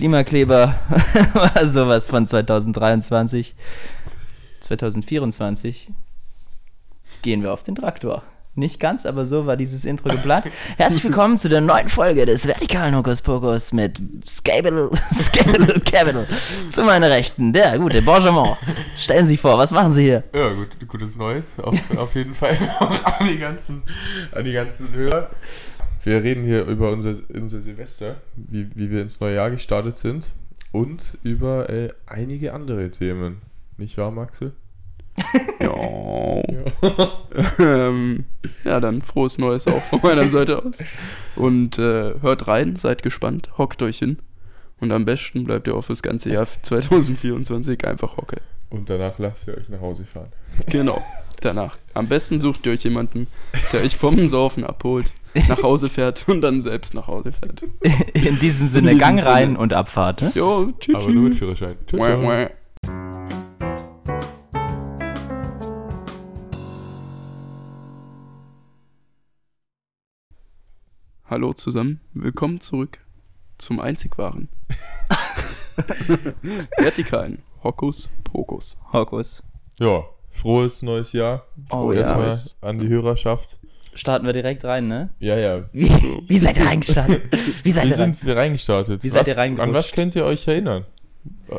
Klimakleber war sowas von 2023. 2024 gehen wir auf den Traktor. Nicht ganz, aber so war dieses Intro geplant. Herzlich willkommen zu der neuen Folge des vertikalen Hokuspokus mit Scable, Scable Capital. Zu meiner Rechten, der gute Benjamin. Stellen Sie sich vor, was machen Sie hier? Ja, gut, gutes Neues, auf, auf jeden Fall an die, ganzen, an die ganzen Hörer. Wir reden hier über unser, unser Silvester, wie, wie wir ins neue Jahr gestartet sind und über äh, einige andere Themen. Nicht wahr, Maxel? Ja. ähm, ja, dann frohes Neues auch von meiner Seite aus. Und äh, hört rein, seid gespannt, hockt euch hin. Und am besten bleibt ihr auch fürs ganze Jahr 2024 einfach hocke. Und danach lasst ihr euch nach Hause fahren. Genau, danach. Am besten sucht ihr euch jemanden, der euch vom Saufen abholt, nach Hause fährt und dann selbst nach Hause fährt. In diesem Sinne, In diesem Gang rein Sinne. und Abfahrt. Ne? Jo, tschüss. Aber nur mit Führerschein. Ciao. Hallo zusammen, willkommen zurück zum einzig wahren. Vertikalen Hokus Pokus. Hokus. Ja, frohes neues Jahr. Oh ja. Erstmal an die Hörerschaft. Starten wir direkt rein, ne? Ja, ja. Wie, wie seid ihr reingestartet? Wie seid Wie ihr rein? sind wir reingestartet? Wie seid was, ihr reingerutscht? An was könnt ihr euch erinnern?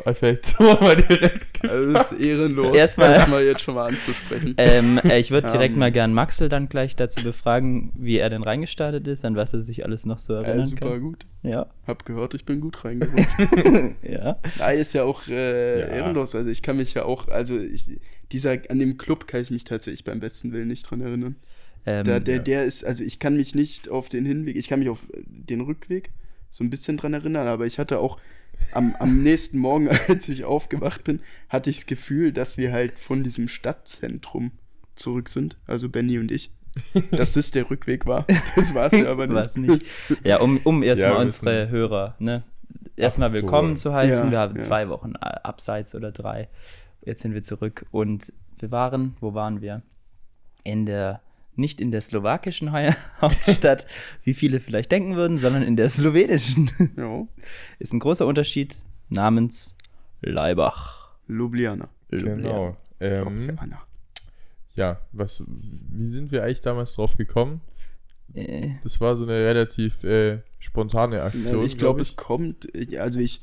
Äh, Vielleicht so mal direkt. Also das ist ehrenlos, Erstmal- das mal jetzt schon mal anzusprechen. Ähm, äh, ich würde direkt Ähm. mal gern Maxel dann gleich dazu befragen, wie er denn reingestartet ist, an was er sich alles noch so Ja, erinnern super kann. gut. Ja. Hab gehört, ich bin gut reingerutscht. ja. Nein, ist ja auch äh, Ja. ehrenlos. Also ich kann mich ja auch, also ich, dieser, an dem Club kann ich mich tatsächlich beim besten Willen nicht dran erinnern. Ähm, Da, der, ja. der ist, also ich kann mich nicht auf den Hinweg, ich kann mich auf den Rückweg so ein bisschen dran erinnern, aber ich hatte auch am, am nächsten Morgen, als ich aufgewacht bin, hatte ich das Gefühl, dass wir halt von diesem Stadtzentrum zurück sind, also Benny und ich. Dass das der Rückweg war. Das war es ja aber nicht. Nicht. Ja, um, um erstmal Ja, unsere Hörer, ne? Erstmal willkommen zu heißen. Ja, wir haben ja. zwei Wochen äh, abseits oder drei. Jetzt sind wir zurück und wir waren, wo waren wir? In der, nicht in der slowakischen Hau- Hauptstadt, wie viele vielleicht denken würden, sondern in der slowenischen. Ja, Ist ein großer Unterschied namens Leibach. Ljubljana. Genau. Ähm, Ljubljana. ja, was, wie sind wir eigentlich damals drauf gekommen? Äh, Das war so eine relativ äh, spontane Aktion. ich glaube, es kommt, also ich,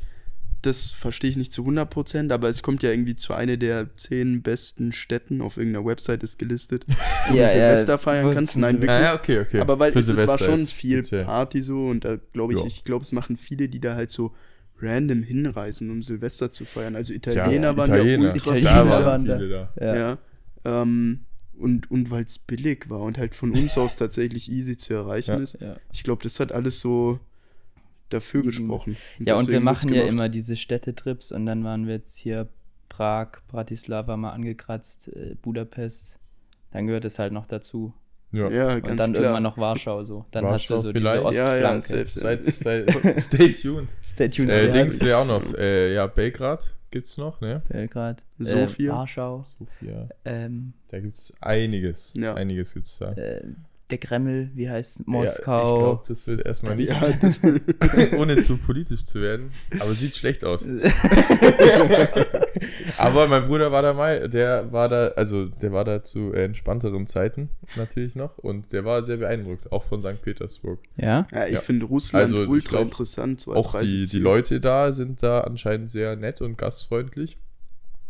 das verstehe ich nicht zu 100%, aber es kommt ja irgendwie zu einer der zehn besten Städten, auf irgendeiner Website ist gelistet, wo Ja, du ja, Silvester feiern kannst. Nein, wirklich. Ah, ja, okay, okay. Aber weil es, es war schon viel. Party so und da glaube ich, Ja. ich glaube, es machen viele, die da halt so random hinreisen, um Silvester zu feiern. Also Italiener Ja, waren Italiener. ja ultra Italiener viele da da. waren viele da. ja. Ja. Ähm, und und weil es billig war und halt von uns aus tatsächlich easy zu erreichen Ja. ist. Ja. Ich glaube, das hat alles so dafür gesprochen. Ja, und wir machen ja immer diese Städtetrips und dann waren wir jetzt hier Prag, Bratislava mal angekratzt, äh, Budapest. Dann gehört es halt noch dazu. Ja. Ja, Und ganz dann klar. irgendwann noch Warschau so. Dann hast Warschau du so vielleicht. diese Ja, ja, Ostflanke. selbst. Seid, seid, stay tuned. Stay tuned, Äh, Dings wäre auch noch. Äh, ja, Belgrad gibt's noch, ne? Belgrad, Sofia. Äh, Warschau, Sofia. ähm, Da gibt's einiges. Ja. Einiges gibt's da. äh, der Kreml, wie heißt Ja, ich Moskau. glaube, das wird erstmal nicht, Ja, ohne zu politisch zu werden. Aber sieht schlecht aus. Aber mein Bruder war da mal, der war da, also der war da zu entspannteren Zeiten natürlich noch und der war sehr beeindruckt, auch von St. Petersburg. ja? ja, ich Ja. finde Russland Also, ultra glaub, interessant. So als Auch die, die. Leute da sind da anscheinend sehr nett und gastfreundlich.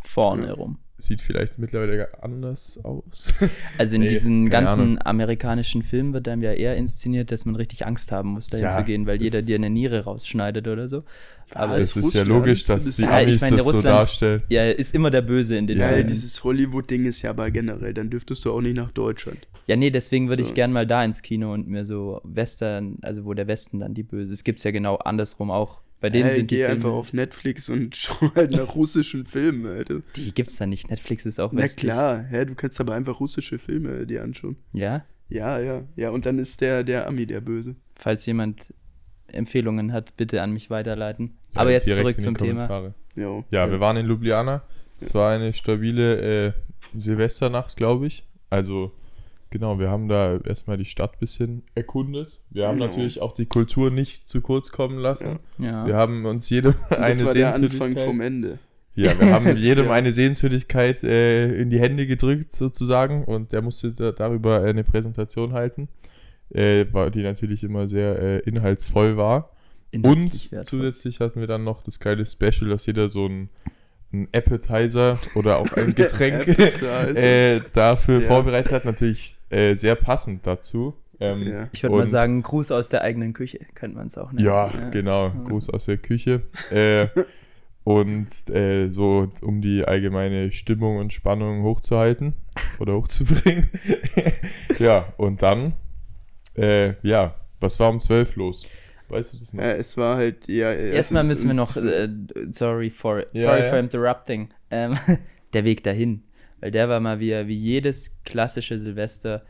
Vorne Ja. rum. Sieht vielleicht mittlerweile anders aus. Also in Nee, diesen ganzen Ahnung. amerikanischen Filmen wird dann ja eher inszeniert, dass man richtig Angst haben muss, dahin Ja, zu gehen, weil jeder dir eine Niere rausschneidet oder so. Aber das ist ja Russland? logisch, dass die Ja, ich Amis meine, das so Russland ist- darstellen. ja, ist immer der Böse in den Ja, Filmen. dieses Hollywood-Ding ist ja aber generell, dann dürftest du auch nicht nach Deutschland. Ja, nee, deswegen würde So. ich gern mal da ins Kino und mir so Western, also wo der Westen dann die Böse. Es gibt's ja genau andersrum auch. Bei denen Ey, sind die geh Filme, einfach auf Netflix und schau halt nach russischen Filmen, Alter. die gibt's da nicht. Netflix ist auch Na westlich. klar, hä, du kannst aber einfach russische Filme dir anschauen. Ja, Ja, ja, ja, und dann ist der, der Ami der Böse. falls jemand Empfehlungen hat, bitte an mich weiterleiten. Ja, Aber jetzt direkt zurück zum Thema. Jo. Ja, wir waren in Ljubljana. Es war eine stabile äh, Silvesternacht, glaube ich. Also genau, wir haben da erstmal die Stadt ein bisschen erkundet. Wir haben Genau. natürlich auch die Kultur nicht zu kurz kommen lassen. Ja. Wir haben uns jedem eine das war der Anfang Sehenswürdigkeit. vom Ende. Ja, wir haben jedem Ja. eine Sehenswürdigkeit äh, in die Hände gedrückt, sozusagen, und der musste da, darüber eine Präsentation halten, äh, die natürlich immer sehr äh, inhaltsvoll war. Inhaltlich Und wertvoll. zusätzlich hatten wir dann noch das geile Special, dass jeder so ein, ein Appetizer oder auch ein Getränk äh, dafür Ja. vorbereitet hat. Natürlich äh, sehr passend dazu. Ähm, Ja. Ich würde mal sagen, Gruß aus der eigenen Küche, könnte man es auch nennen. Ja, genau. Gruß aus der Küche. Äh, und äh, so, um die allgemeine Stimmung und Spannung hochzuhalten oder hochzubringen. ja, und dann, äh, ja, was war um 12 los? Weißt du das noch? Ja, es war halt, ja. Erstmal müssen wir noch, äh, sorry for, Ja, sorry ja. for interrupting, ähm, der Weg dahin. Weil der war mal wieder wie jedes klassische Silvester,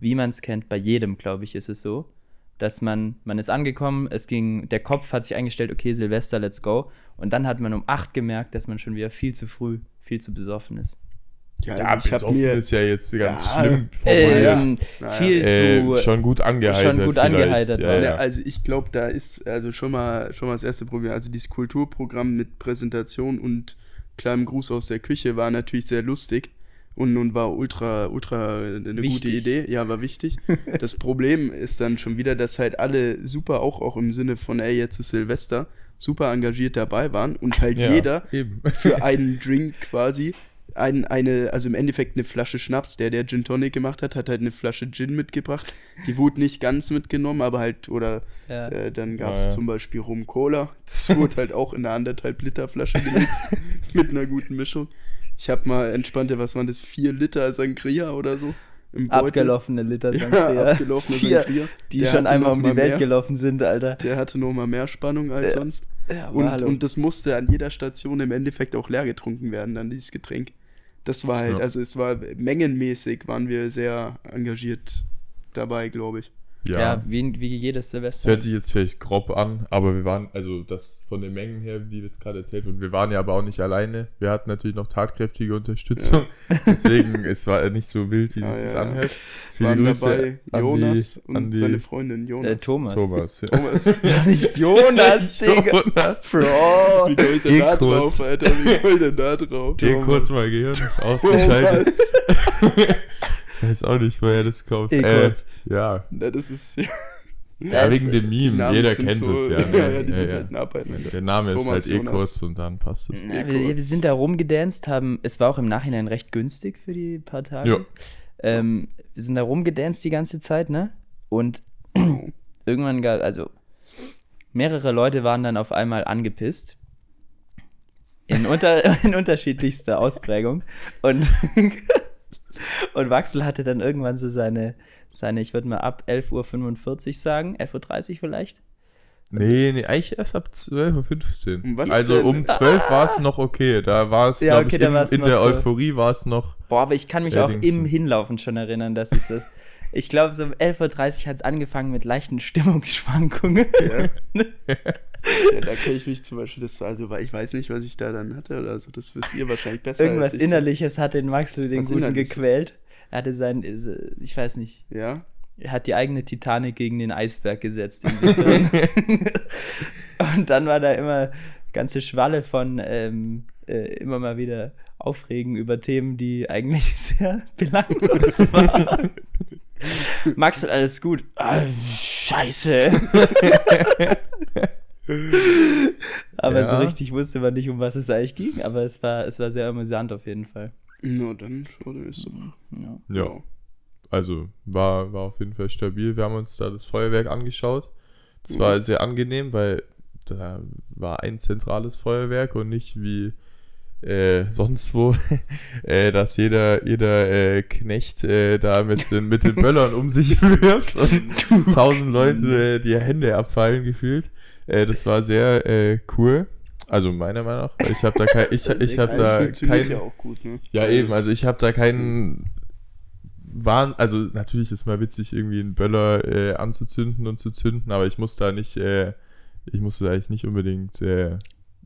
wie man es kennt, bei jedem, glaube ich, ist es so, dass man, man ist angekommen, es ging, der Kopf hat sich eingestellt, okay, Silvester, let's go. Und dann hat man um 8 gemerkt, dass man schon wieder viel zu früh, viel zu besoffen ist. Ja, Ja, also ich habe besoffen mir. ist ja jetzt ganz Ja. schlimm formuliert. Ähm, Naja. viel äh, zu. schon gut angeheitert. schon gut angeheitert ja. Ja, ja. also ich glaube, da ist also schon mal schon mal das erste Problem. Also dieses Kulturprogramm mit Präsentation und kleinem Gruß aus der Küche war natürlich sehr lustig und nun war ultra ultra eine gute Wichtig. Idee. Ja, war wichtig. das Problem ist dann schon wieder, dass halt alle super auch auch im Sinne von ey jetzt ist Silvester super engagiert dabei waren und halt Ja, jeder eben. für einen Drink quasi ein, eine, also im Endeffekt eine Flasche Schnaps. Der, der Gin Tonic gemacht hat, hat halt eine Flasche Gin mitgebracht. Die wurde nicht ganz mitgenommen, aber halt, oder Ja. äh, dann gab es Ja, ja. zum Beispiel Rum Cola. Das wurde halt auch in eine anderthalb Liter Flasche gemixt mit einer guten Mischung. Ich habe mal entspannte, was waren das, vier Liter Sangria oder so? Abgelaufene Liter Ja, Sangria. abgelaufene Vier, Sangria. die Der schon einmal um die Welt mehr. gelaufen sind, Alter. Der hatte noch mal mehr Spannung als Ja. sonst. Ja, Und, und das musste an jeder Station im Endeffekt auch leer getrunken werden, dann dieses Getränk. Das war halt, Ja. also es war mengenmäßig, waren wir sehr engagiert dabei, glaube ich. Ja. ja, wie, wie jedes Das Silvester. hört sich jetzt vielleicht grob an, aber wir waren, also das von den Mengen her, die jetzt gerade erzählt wurden, wir waren ja aber auch nicht alleine. Wir hatten natürlich noch tatkräftige Unterstützung. Deswegen, es war nicht so wild, wie Ja, sich das ja. anhört. Es Viele waren Grüße dabei an Jonas die- und an die- seine Freundin Jonas. äh, Thomas. Thomas. Thomas. Nicht Jonas, Digga. Jonas. Bro. Wie ich denn da kurz. drauf, Alter? Wie ich denn da drauf? Geh Thomas. kurz mal Gehirn ausgeschaltet. Thomas. Weiß auch nicht, woher das kommt. Äh, ja, Na, das ist. ja, Das- wegen dem die Meme. Jeder sind kennt so, es ja. Ja, ne? ja, die Ja, sind ja. halt Arbeiten. Der Name ist Thomas halt eh kurz und dann passt es. Ja, wir, wir sind da rumgedanced, haben, es war auch im Nachhinein recht günstig für die paar Tage. Ja. Ähm, wir sind da rumgedanced die ganze Zeit, ne? Und Oh. irgendwann gab, also mehrere Leute waren dann auf einmal angepisst. In, unter, in unterschiedlichster Ausprägung. Und, und Waxel hatte dann irgendwann so seine, seine ich würde mal ab 11.45 Uhr sagen, 11.30 Uhr vielleicht. Nee, nee, eigentlich erst ab 12.15 Um was Uhr. Also denn? um 12 war es noch okay. Da war es, Ja, glaube okay, ich, in, in der so. Euphorie war es noch. Boah, aber ich kann mich auch im Hinlaufen schon erinnern, dass es das. Ich glaube, so um 11.30 Uhr hat es angefangen mit leichten Stimmungsschwankungen. Ja. ja, da kenne ich mich zum Beispiel, das war also, weil ich weiß nicht, was ich da dann hatte oder so. Das wisst ihr wahrscheinlich besser. Irgendwas ich. Innerliches hat den Maxel den Was Guten Innerliches? gequält. Er hatte sein, ich weiß nicht, Ja. er hat die eigene Titanic gegen den Eisberg gesetzt in sich drin. Und dann war da immer ganze Schwalle von ähm, äh, immer mal wieder Aufregen über Themen, die eigentlich sehr belanglos waren. Maxel, alles gut. Ah, scheiße. aber so Ja. richtig wusste man nicht, um was es eigentlich ging, aber es war, es war sehr amüsant auf jeden Fall. Na, dann schon ist doch. Ja. Ja, also war, war auf jeden Fall stabil. Wir haben uns da das Feuerwerk angeschaut. Das war Mhm. sehr angenehm, weil da war ein zentrales Feuerwerk und nicht wie äh, sonst wo, äh, dass jeder, jeder äh, Knecht äh, da mit, den- mit den Böllern um sich wirft und tausend Leute äh, die Hände abfallen gefühlt. Äh, das war sehr äh, cool. Also meiner Meinung nach. Ich habe da kein, ich, ich habe Also, da kein, ja auch gut, ne? ja, eben, also ich habe da keinen Wahn, also natürlich ist mal witzig, irgendwie einen Böller äh, anzuzünden und zu zünden, aber ich muss da nicht, äh, ich muss das eigentlich nicht unbedingt äh,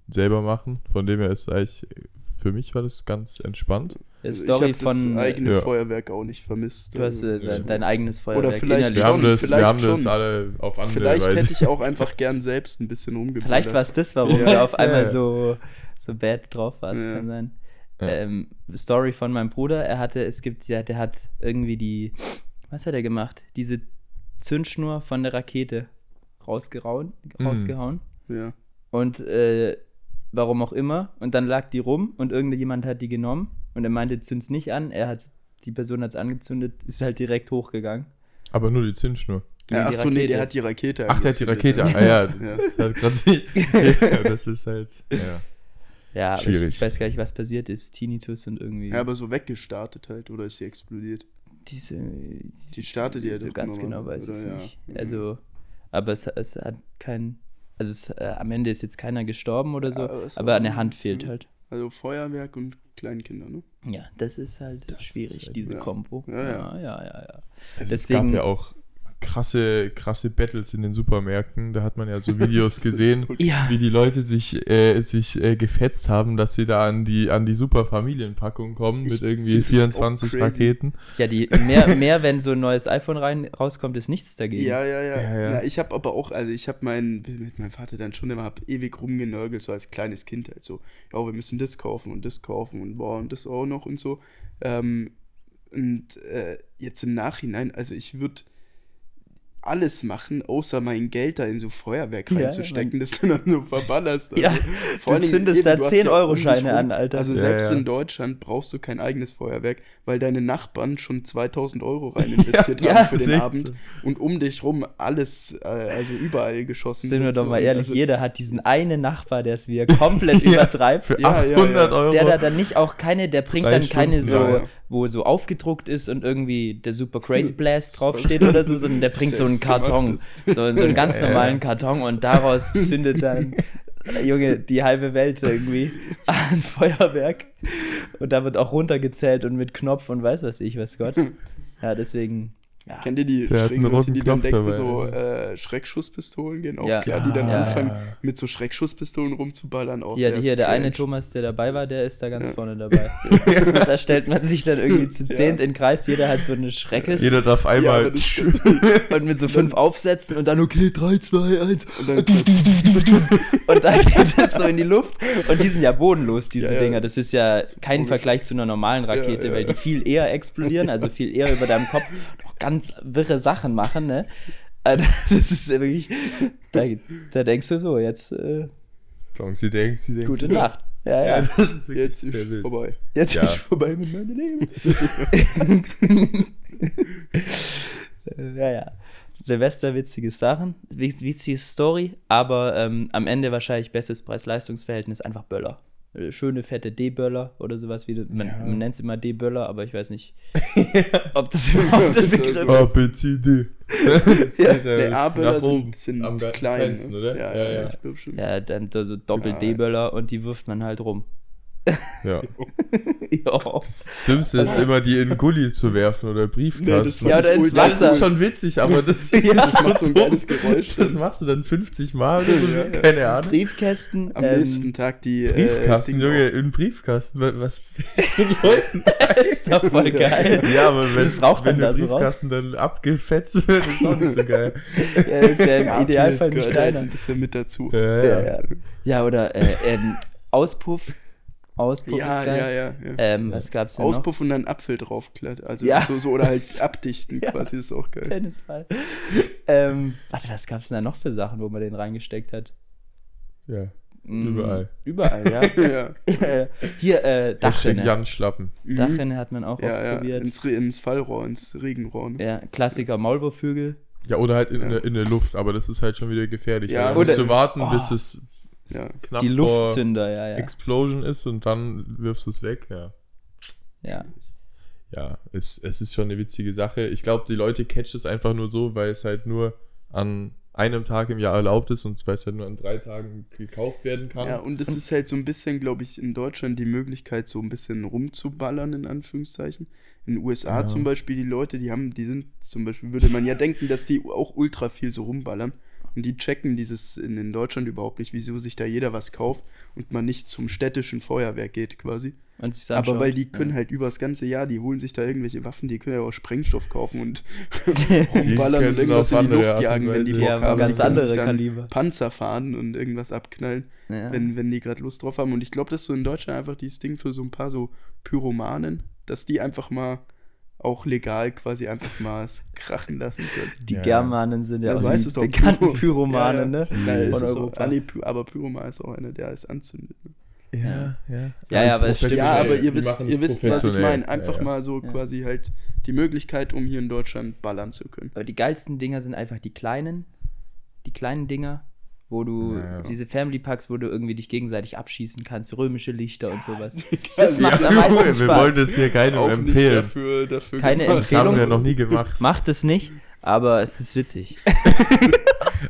selber machen. Von dem her ist eigentlich für mich war das ganz entspannt. Also Story ich habe von. das eigene Ja. Feuerwerk auch nicht vermisst. du hast äh, Also, dein, dein eigenes Feuerwerk vielleicht innerlich. Wir haben, schon, das, wir vielleicht haben das schon. alle auf andere Vielleicht Weise. hätte ich auch einfach gern selbst ein bisschen rumgeballert. Vielleicht war es das, warum Ja. du auf einmal so, so bad drauf warst, Ja. kann sein. Ja. Ähm, Story von meinem Bruder, er hatte, es gibt ja, der hat irgendwie die, was hat er gemacht? Diese Zündschnur von der Rakete rausgehauen, Mhm. rausgehauen. Ja. Und äh, warum auch immer. Und dann lag die rum und irgendjemand hat die genommen und er meinte, zünd's nicht an. Er hat, die Person hat es angezündet, ist halt direkt hochgegangen. Aber nur die Zündschnur. Ja, die ach so, nee, der hat die Rakete Ach, der hat die Rakete. ja. Ah ja, Ja. das hat ja, das ist halt. Ja. Ja, aber ich, Schwierig. ich weiß gar nicht, was passiert ist. Tinnitus und irgendwie Ja, aber so weggestartet halt, oder ist sie explodiert? diese. Die startet ja so ganz genau weiß ich? Ja. nicht. Also, aber es, es hat kein. Also es, äh, am Ende ist jetzt keiner gestorben oder so, Ja, aber aber eine ein Hand fehlt halt. Also Feuerwerk und Kleinkinder, ne? Ja, das ist halt Das schwierig, ist halt- diese ja. Kombo. Ja, ja. ja, ja, ja. ja. Also Deswegen- es gab ja auch krasse, krasse Battles in den Supermärkten. Da hat man ja so Videos gesehen, Ja. wie die Leute sich, äh, sich äh, gefetzt haben, dass sie da an die, an die super Familienpackung kommen Ich mit irgendwie find das 24 auch crazy. Raketen. Ja, die, mehr, mehr, wenn so ein neues iPhone rein, rauskommt, ist nichts dagegen. Ja, ja, ja. Ja, ja. Na, ich habe aber auch, also ich habe mein, mit meinem Vater dann schon immer hab ewig rumgenörgelt, so als kleines Kind halt so, ja, wir müssen das kaufen und das kaufen und boah, und das auch noch und so. Ähm, und äh, jetzt im Nachhinein, also ich würde alles machen, außer mein Geld da in so Feuerwerk Ja, reinzustecken, das du dann so verballerst. Also, Ja, vor du zündest eben, da du hast 10 ja Euro um dich Scheine rum- an, Alter. Also Ja, selbst ja. in Deutschland brauchst du kein eigenes Feuerwerk, weil deine Nachbarn schon 2000 Euro rein investiert Ja, haben für den echt Abend so. und um dich rum alles, äh, also überall geschossen Sind wir doch so. mal ehrlich, Also, jeder hat diesen einen Nachbar, der es wieder komplett übertreibt. Für Ja, ja, 800 ja. Euro. Der da dann nicht auch keine, der bringt Drei dann keine Stunden, so, ja, ja. Wo so aufgedruckt ist und irgendwie der Super Crazy Blast draufsteht oder so, sondern der bringt so einen Karton, so, so einen ganz normalen Karton und daraus zündet dann, äh, Junge, die halbe Welt irgendwie an Feuerwerk. Und da wird auch runtergezählt und mit Knopf und weiß was ich, was Gott. Ja, deswegen, ja. Kennt ihr die Der schrägen Leute, die dann Knopf denken, dabei, so ja. äh, Schreckschusspistolen gehen auch Ja. klar, die dann Ja, anfangen, ja. mit so Schreckschusspistolen rumzuballern. Auch Hier, sehr hier der eine. Thomas, der dabei war, der ist da ganz Ja. vorne dabei. da stellt man sich dann irgendwie zu zehnt in den Kreis, jeder hat so eine Schreckes Jeder darf Ja, einmal. das und mit so fünf Aufsätzen und dann okay, 3, 2, 1 Und dann, und dann geht das so in die Luft und die sind ja bodenlos, diese Ja, ja. Dinger. Das ist ja kein komisch. Vergleich zu einer normalen Rakete, Ja, ja. weil die viel eher explodieren, also viel eher über deinem Kopf ganz wirre Sachen machen, ne? Also, Das ist ja wirklich, da, da denkst du so, jetzt äh, Sagen Sie denken, Sie denken. gute Sie Nacht. Ja, ja. Ja, das ist jetzt ist wild. vorbei. Jetzt Ja. ist vorbei mit meinem Leben. Äh, ja, ja. Silvester, witzige Sachen, witz- witzige Story, aber ähm, am Ende wahrscheinlich bestes Preis-Leistungs-Verhältnis, einfach Böller. Äh, Schöne, fette D-Böller oder sowas, wie du, man, Ja. man nennt es immer D-Böller, aber ich weiß nicht, ob das überhaupt ein Begriff A, ist. B, C, D. Ja, Der A-Böller Nach oben sind, sind am klein. kleinsten, ne? oder? Ja, Ja, ja, ja. ich glaube schon. Ja, dann da so Doppel-D-Böller und die wirft man halt rum. Ja. ja. Das Dümmste ist immer, die in Gully zu werfen oder Briefkasten. Nee, das Ja, oder ins das ist schon witzig, aber das, Das macht so ein geiles Geräusch. das machst du dann 50 Mal oder so, Ja, ja. keine Ahnung. Briefkästen. Am ähm, nächsten Tag die. Briefkasten, äh, Junge, in Briefkasten, wa- was Leuten. ist doch voll geil. Ja, aber wenn, Das raucht wenn dann der da so Briefkasten dann abgefetzt wird, ist auch nicht so geil. Ja, ist ja im Ja, Idealfall das ein halt Steiner. ein bisschen mit dazu. Ja, Ja, ja. ja. ja oder äh, ähm, Auspuff. Auspuff Ja, ist geil. ja, ja. ja. Ähm, was gab's denn Auspuff und dann Apfel draufklettern. Also Ja. so, so oder halt abdichten Ja. quasi, ist auch noch? geil. Tennisball. ähm, warte, was gab's denn da noch für Sachen, wo man den reingesteckt hat? ja. Mm, Überall. Überall, ja. ja. Hier, äh, Dachrinne. Jan Schlappen. Mhm. Dachrinne hat man auch Ja, oft ja, probiert. ins, ins Fallrohr, ins Regenrohr. Ne? Ja, Klassiker Maulwurfhügel. Ja, oder halt in, Ja. der, in der Luft, aber das ist halt schon wieder gefährlich. Ja, Ja, da musst oder- du warten, Oh. bis es Ja. knapp Die vor Luftzünder, ja, ja. Explosion ist und dann wirfst du es weg, ja. ja. Ja, es, es ist schon eine witzige Sache. Ich glaube, die Leute catchen es einfach nur so, weil es halt nur an einem Tag im Jahr erlaubt ist und weil es halt nur an drei Tagen gekauft werden kann. ja, und es ist halt so ein bisschen, glaube ich, in Deutschland die Möglichkeit, so ein bisschen rumzuballern, in Anführungszeichen. In den USA Ja. zum Beispiel, die Leute, die haben, die sind zum Beispiel, würde man ja denken, dass die auch ultra viel so rumballern. Und die checken dieses in, in Deutschland überhaupt nicht, wieso sich da jeder was kauft und man nicht zum städtischen Feuerwerk geht quasi. Aber weil die können ja. halt übers ganze Jahr, die holen sich da irgendwelche Waffen, die können ja auch Sprengstoff kaufen und Die rumballern und irgendwas auf in die Luft jagen, wenn die Bock Ja, haben. ganz die andere sich dann Kaliber. Panzer fahren und irgendwas abknallen, Ja. wenn, wenn die gerade Lust drauf haben. Und ich glaube, das ist so in Deutschland einfach dieses Ding für so ein paar so Pyromanen, dass die einfach mal auch legal quasi einfach mal krachen lassen können. Die Ja. Germanen sind ja Das auch weißt die doch, bekannten Pyro- Pyromanen, ja, ja. ne? Ja, so. Ah, nee, aber Pyroman ist auch einer, der alles anzündet. Ne? Ja, ja. Ja, ja, aber es stimmt. Ja, aber ihr Die wisst, ihr wisst was ich meine. Einfach Ja, ja. mal so Ja. quasi halt die Möglichkeit, um hier in Deutschland ballern zu können. Aber die geilsten Dinger sind einfach die kleinen, die kleinen Dinger, wo du Ja, ja. diese Family Packs, wo du irgendwie dich gegenseitig abschießen kannst, römische Lichter und sowas. Das macht am meisten Wir Spaß. wollen das hier keinem auch nicht empfehlen. dafür, dafür Keine gemacht. Das haben Empfehlung. wir noch nie gemacht. Macht es nicht, aber es ist witzig.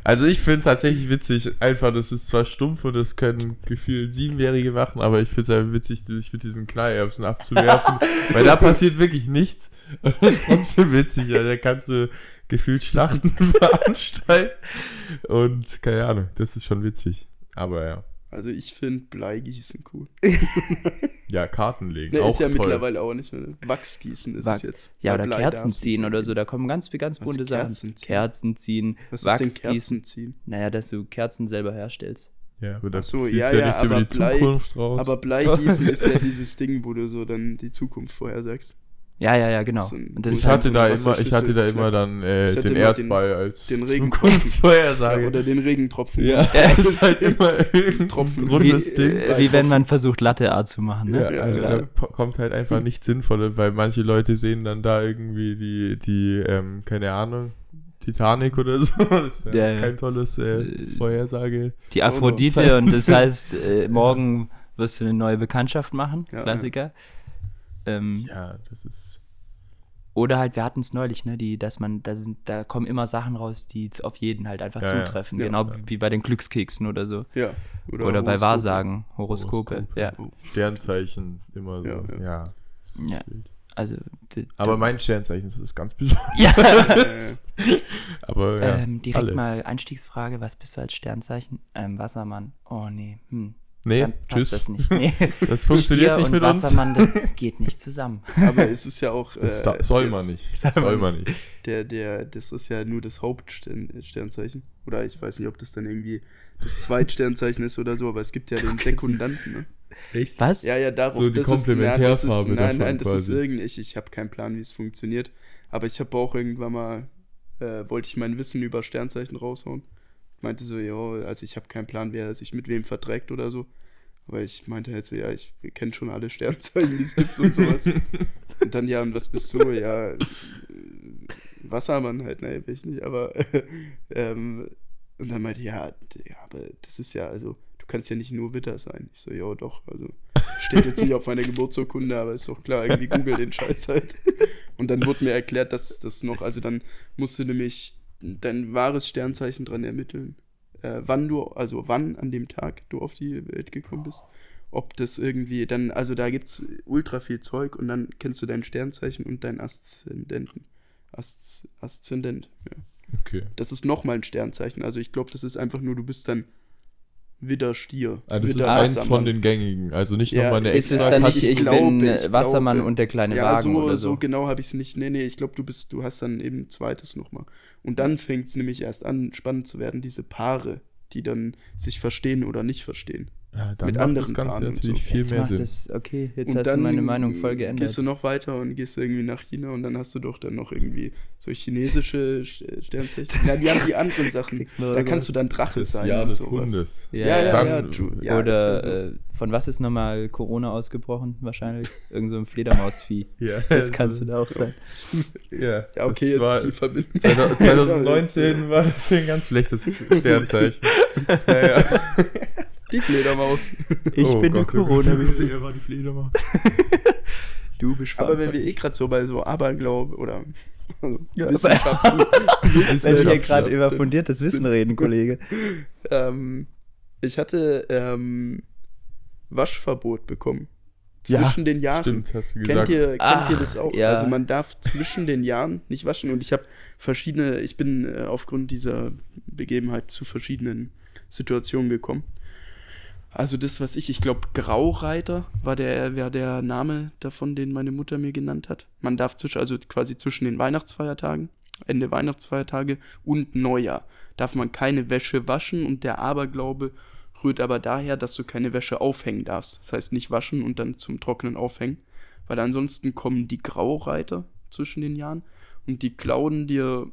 Also ich finde tatsächlich witzig, einfach, das ist zwar stumpf und das können gefühlt Siebenjährige machen, aber ich finde es einfach witzig, sich mit diesen Knallerbsen abzuwerfen, weil da passiert wirklich nichts. Das ist trotzdem witzig, ja, da kannst du gefühlt Schlachten veranstalten und keine Ahnung, das ist schon witzig. Aber ja, Also ich finde Bleigießen cool. ja, Karten legen, Ne, auch ist ja toll. mittlerweile auch nicht mehr. Wachsgießen ist Wachs. es jetzt. Ja, oder Blei Kerzen ziehen oder so, da kommen ganz, ganz Was bunte Sachen. Kerzen ziehen? Kerzen ziehen, Was ist denn Wachs Kerzen ziehen? Naja, dass du Kerzen selber herstellst. Ja, aber das so, ja, ja, ja, nichts über die Blei- Zukunft raus. Aber Bleigießen ist ja dieses Ding, wo du so dann die Zukunft vorhersagst. Ja, ja, ja, genau. Ich hatte da immer, ich hatte da immer dann äh, den immer den- Erdball als den Zukunftsvorhersage. Ja, oder den Regentropfen. Ja, das ist halt immer irgendein Tropfen. wie, rundes Ding. äh, wie wenn man versucht, Latte Art zu machen, ne? Ja, Ja, also ja. da kommt halt einfach nichts Sinnvolles, weil manche Leute sehen dann da irgendwie die, die ähm, keine Ahnung, Titanic oder so. Das ist ja, Ja, ja. kein tolles äh, Äh, Vorhersage. Die Aphrodite und das heißt, äh, morgen wirst du eine neue Bekanntschaft machen, Ja, Klassiker. Ähm, Ja, das ist. Oder halt, wir hatten es neulich, ne, die, dass man, da sind, da kommen immer Sachen raus, die auf jeden halt einfach Ja, ja. zutreffen. Ja. genau wie bei den Glückskeksen oder so. Ja. Oder, bei Horoskope. Wahrsagen, Horoskope. Horoskope. Ja. Oh. Sternzeichen immer so. Ja, Ja. ja. das Ja. Also, Aber mein Sternzeichen ist was ganz Besonderes. ja. Aber ja, ähm, direkt alle. mal Einstiegsfrage, was bist du als Sternzeichen? Ähm, Wassermann. Oh nee, hm. Nee, Dann passt tschüss. das nicht. Nee. Das funktioniert Stier nicht und mit uns. Wassermann, das geht nicht zusammen. aber es ist ja auch. Das äh, soll man nicht. Das soll man nicht. Der, der, das ist ja nur das Hauptsternzeichen. Oder ich weiß nicht, ob das dann irgendwie das Zweitsternzeichen ist oder so, aber es gibt ja den Sekundanten, ne? Echt? Was? Ja, ja, darauf. So die das ist, nein, das ist, Komplementärfarbe nein, davon nein, das ist quasi. irgendwie, ich, ich habe keinen Plan, wie es funktioniert. Aber ich habe auch irgendwann mal, äh, wollte ich mein Wissen über Sternzeichen raushauen. Meinte so, ja, also ich habe keinen Plan, wer sich mit wem verträgt oder so. Aber ich meinte halt so, ja, ich kenne schon alle Sternzeichen, die es gibt und sowas. und dann, ja, und was bist du? Ja, äh, Wassermann halt, ne, bin ich nicht, aber ähm, und dann meinte, ja, d- ja, aber das ist ja, also, du kannst ja nicht nur Witter sein. Ich so, ja, doch, also, steht jetzt nicht auf meiner Geburtsurkunde, aber ist doch klar, irgendwie google den Scheiß halt. Und dann wurde mir erklärt, dass das noch, also dann musst du nämlich dein wahres Sternzeichen dran ermitteln, äh, wann du, also wann an dem Tag du auf die Welt gekommen bist. Ob das irgendwie dann, also da gibt's ultra viel Zeug und dann kennst du dein Sternzeichen und deinen Aszendenten. Asz Aszendent, ja. Okay. Das ist nochmal ein Sternzeichen. Also ich glaube, das ist einfach nur, du bist dann Widder Stier. Ah, das ist Widder eins Wassermann. von den gängigen. Also nicht Ja, nochmal eine Ist es extra dann Kategorie. nicht, ich ich glaube, bin ich äh, Wassermann glaube. und der kleine Ja, Wagen so, oder so so? genau habe ich es nicht. Nee, nee, ich glaube, du bist, du hast dann eben ein zweites nochmal. Und dann fängt es nämlich erst an, spannend zu werden, diese Paare, die dann sich verstehen oder nicht verstehen. Ja, dann mit macht anderen das Ganze natürlich so. viel Jetzt mehr macht Sinn. es, okay, jetzt und hast dann du meine Meinung voll geändert. gehst du noch weiter und gehst irgendwie nach China und dann hast du doch dann noch irgendwie so chinesische Sch- Sternzeichen. Ja, die haben die anderen Sachen. Da kannst du dann Drache Das sein. Jahr und des sowas. Hundes. Ja, ja, Dann- ja. Du, ja Oder das ja so. äh, von was ist nochmal Corona ausgebrochen? Wahrscheinlich irgend so ein Fledermausvieh. Ja, Das kannst du da auch sein. Ja, ja, okay, das jetzt war, die Verbindung. 2019 war das ein ganz schlechtes Sternzeichen. ja, ja. Die Fledermaus. Ich Oh bin Gott, eine oh corona oh Er war die Fledermaus. Du bist Aber wenn wir eh gerade so bei so Aberglaube oder also Ja, Wissenschaften, Wenn wir hier gerade über fundiertes Wissen reden, Kollege. ähm, ich hatte ähm, Waschverbot bekommen Ja, zwischen den Jahren. Stimmt, hast du Kennt gesagt. ihr, kennt Ach, ihr das auch? ja. Also man darf zwischen den Jahren nicht waschen und ich habe verschiedene, ich bin äh, aufgrund dieser Begebenheit zu verschiedenen Situationen gekommen. Also das, was ich, ich glaube, Graureiter war der, war der Name davon, den meine Mutter mir genannt hat. Man darf zwischen, also quasi zwischen den Weihnachtsfeiertagen, Ende Weihnachtsfeiertage und Neujahr darf man keine Wäsche waschen und der Aberglaube rührt aber daher, dass du keine Wäsche aufhängen darfst. Das heißt nicht waschen und dann zum Trocknen aufhängen, weil ansonsten kommen die Graureiter zwischen den Jahren und die klauen dir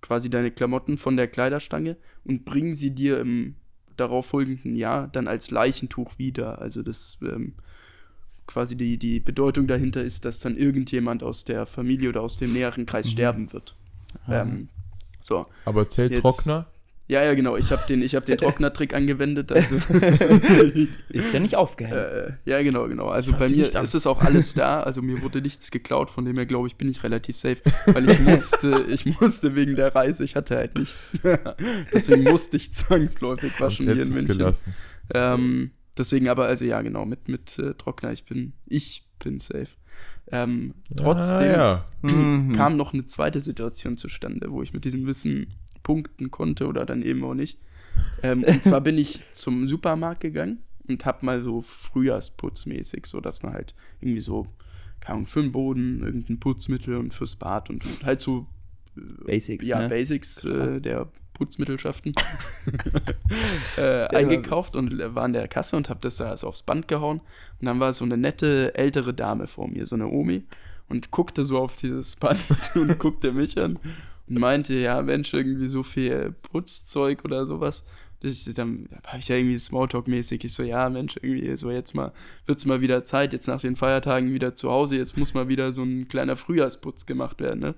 quasi deine Klamotten von der Kleiderstange und bringen sie dir im darauffolgenden Jahr dann als Leichentuch wieder. Also das ähm, quasi die, die Bedeutung dahinter ist, dass dann irgendjemand aus der Familie oder aus dem näheren Kreis sterben wird. Ähm, so. Aber Jetzt- Zelttrockner? Ja, ja, genau. Ich habe den, ich hab den Trocknertrick angewendet. Also, Ist ja nicht aufgehängt. äh, ja, genau, genau. Also bei mir ist es auch alles da. Also mir wurde nichts geklaut, von dem her glaube ich, bin ich relativ safe. Weil ich musste, ich musste wegen der Reise, ich hatte halt nichts mehr. Deswegen musste ich zwangsläufig waschen hier in München. Ähm, deswegen aber, also ja, genau, mit, mit äh, Trockner, ich bin, ich bin safe. Ähm, trotzdem Ah, ja. Mhm. kam noch eine zweite Situation zustande, wo ich mit diesem Wissen punkten konnte oder dann eben auch nicht. Ähm, und zwar bin ich zum Supermarkt gegangen und hab mal so Frühjahrsputzmäßig, so dass man halt irgendwie so, keine Ahnung, für den Boden, irgendein Putzmittel und fürs Bad und, und halt so Basics, ja, ne? Basics äh, der Putzmittelschaften äh, eingekauft und war an der Kasse und habe das da also aufs Band gehauen. Und dann war so eine nette ältere Dame vor mir, so eine Omi, und guckte so auf dieses Band und guckte mich an und meinte, ja, Mensch, irgendwie so viel Putzzeug oder sowas. Das, dann habe ich ja irgendwie Smalltalk-mäßig. Ich so, ja, Mensch, irgendwie so jetzt mal, wird's mal wieder Zeit, jetzt nach den Feiertagen wieder zu Hause, jetzt muss mal wieder so ein kleiner Frühjahrsputz gemacht werden, ne?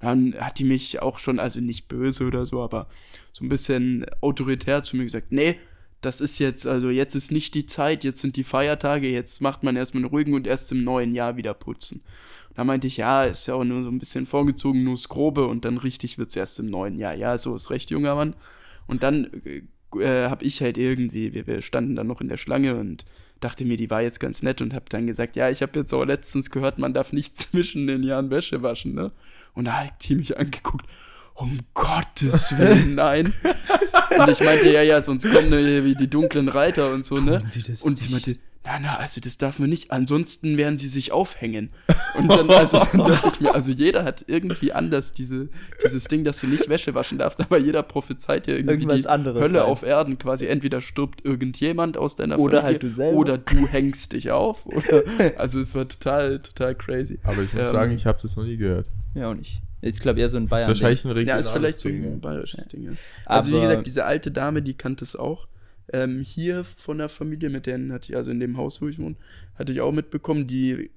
Dann hat die mich auch schon, also nicht böse oder so, aber so ein bisschen autoritär zu mir gesagt, nee, das ist jetzt, also jetzt ist nicht die Zeit, jetzt sind die Feiertage, jetzt macht man erstmal einen ruhigen und erst im neuen Jahr wieder putzen. Da meinte ich, ja, ist ja auch nur so ein bisschen vorgezogen, nur das Grobe und dann richtig wird's erst im neuen Jahr. Ja, so ist recht, junger Mann. Und dann äh, äh, habe ich halt irgendwie, wir, wir standen dann noch in der Schlange und dachte mir, die war jetzt ganz nett und habe dann gesagt, ja, ich habe jetzt auch letztens gehört, man darf nicht zwischen den Jahren Wäsche waschen, ne? Und da hat die mich angeguckt, um Gottes Willen, nein. und ich meinte, ja, ja, sonst kommen ne, wie die dunklen Reiter und so, ne? Sie Und sie meinte, na, na, also das darf man nicht, ansonsten werden sie sich aufhängen. Und dann, also, dann dachte ich mir, also jeder hat irgendwie anders diese, dieses Ding, dass du nicht Wäsche waschen darfst, aber jeder prophezeit ja irgendwie Irgendwas die anderes Hölle rein. auf Erden. Quasi entweder stirbt irgendjemand aus deiner Oder Familie halt du selber. oder du hängst dich auf. Oder, also es war total, total crazy. Aber ich muss Ähm, sagen, ich habe das noch nie gehört. Ja, auch nicht. Ist, glaube eher so ein Das ist Bayern. wahrscheinlich ein Ja, regionales ist vielleicht so ein ja. bayerisches Ding, ja. Also wie Aber- gesagt, diese alte Dame, die kannte es auch. Ähm, hier von der Familie, mit denen hatte ich, also in dem Haus, wo ich wohne, hatte ich auch mitbekommen, die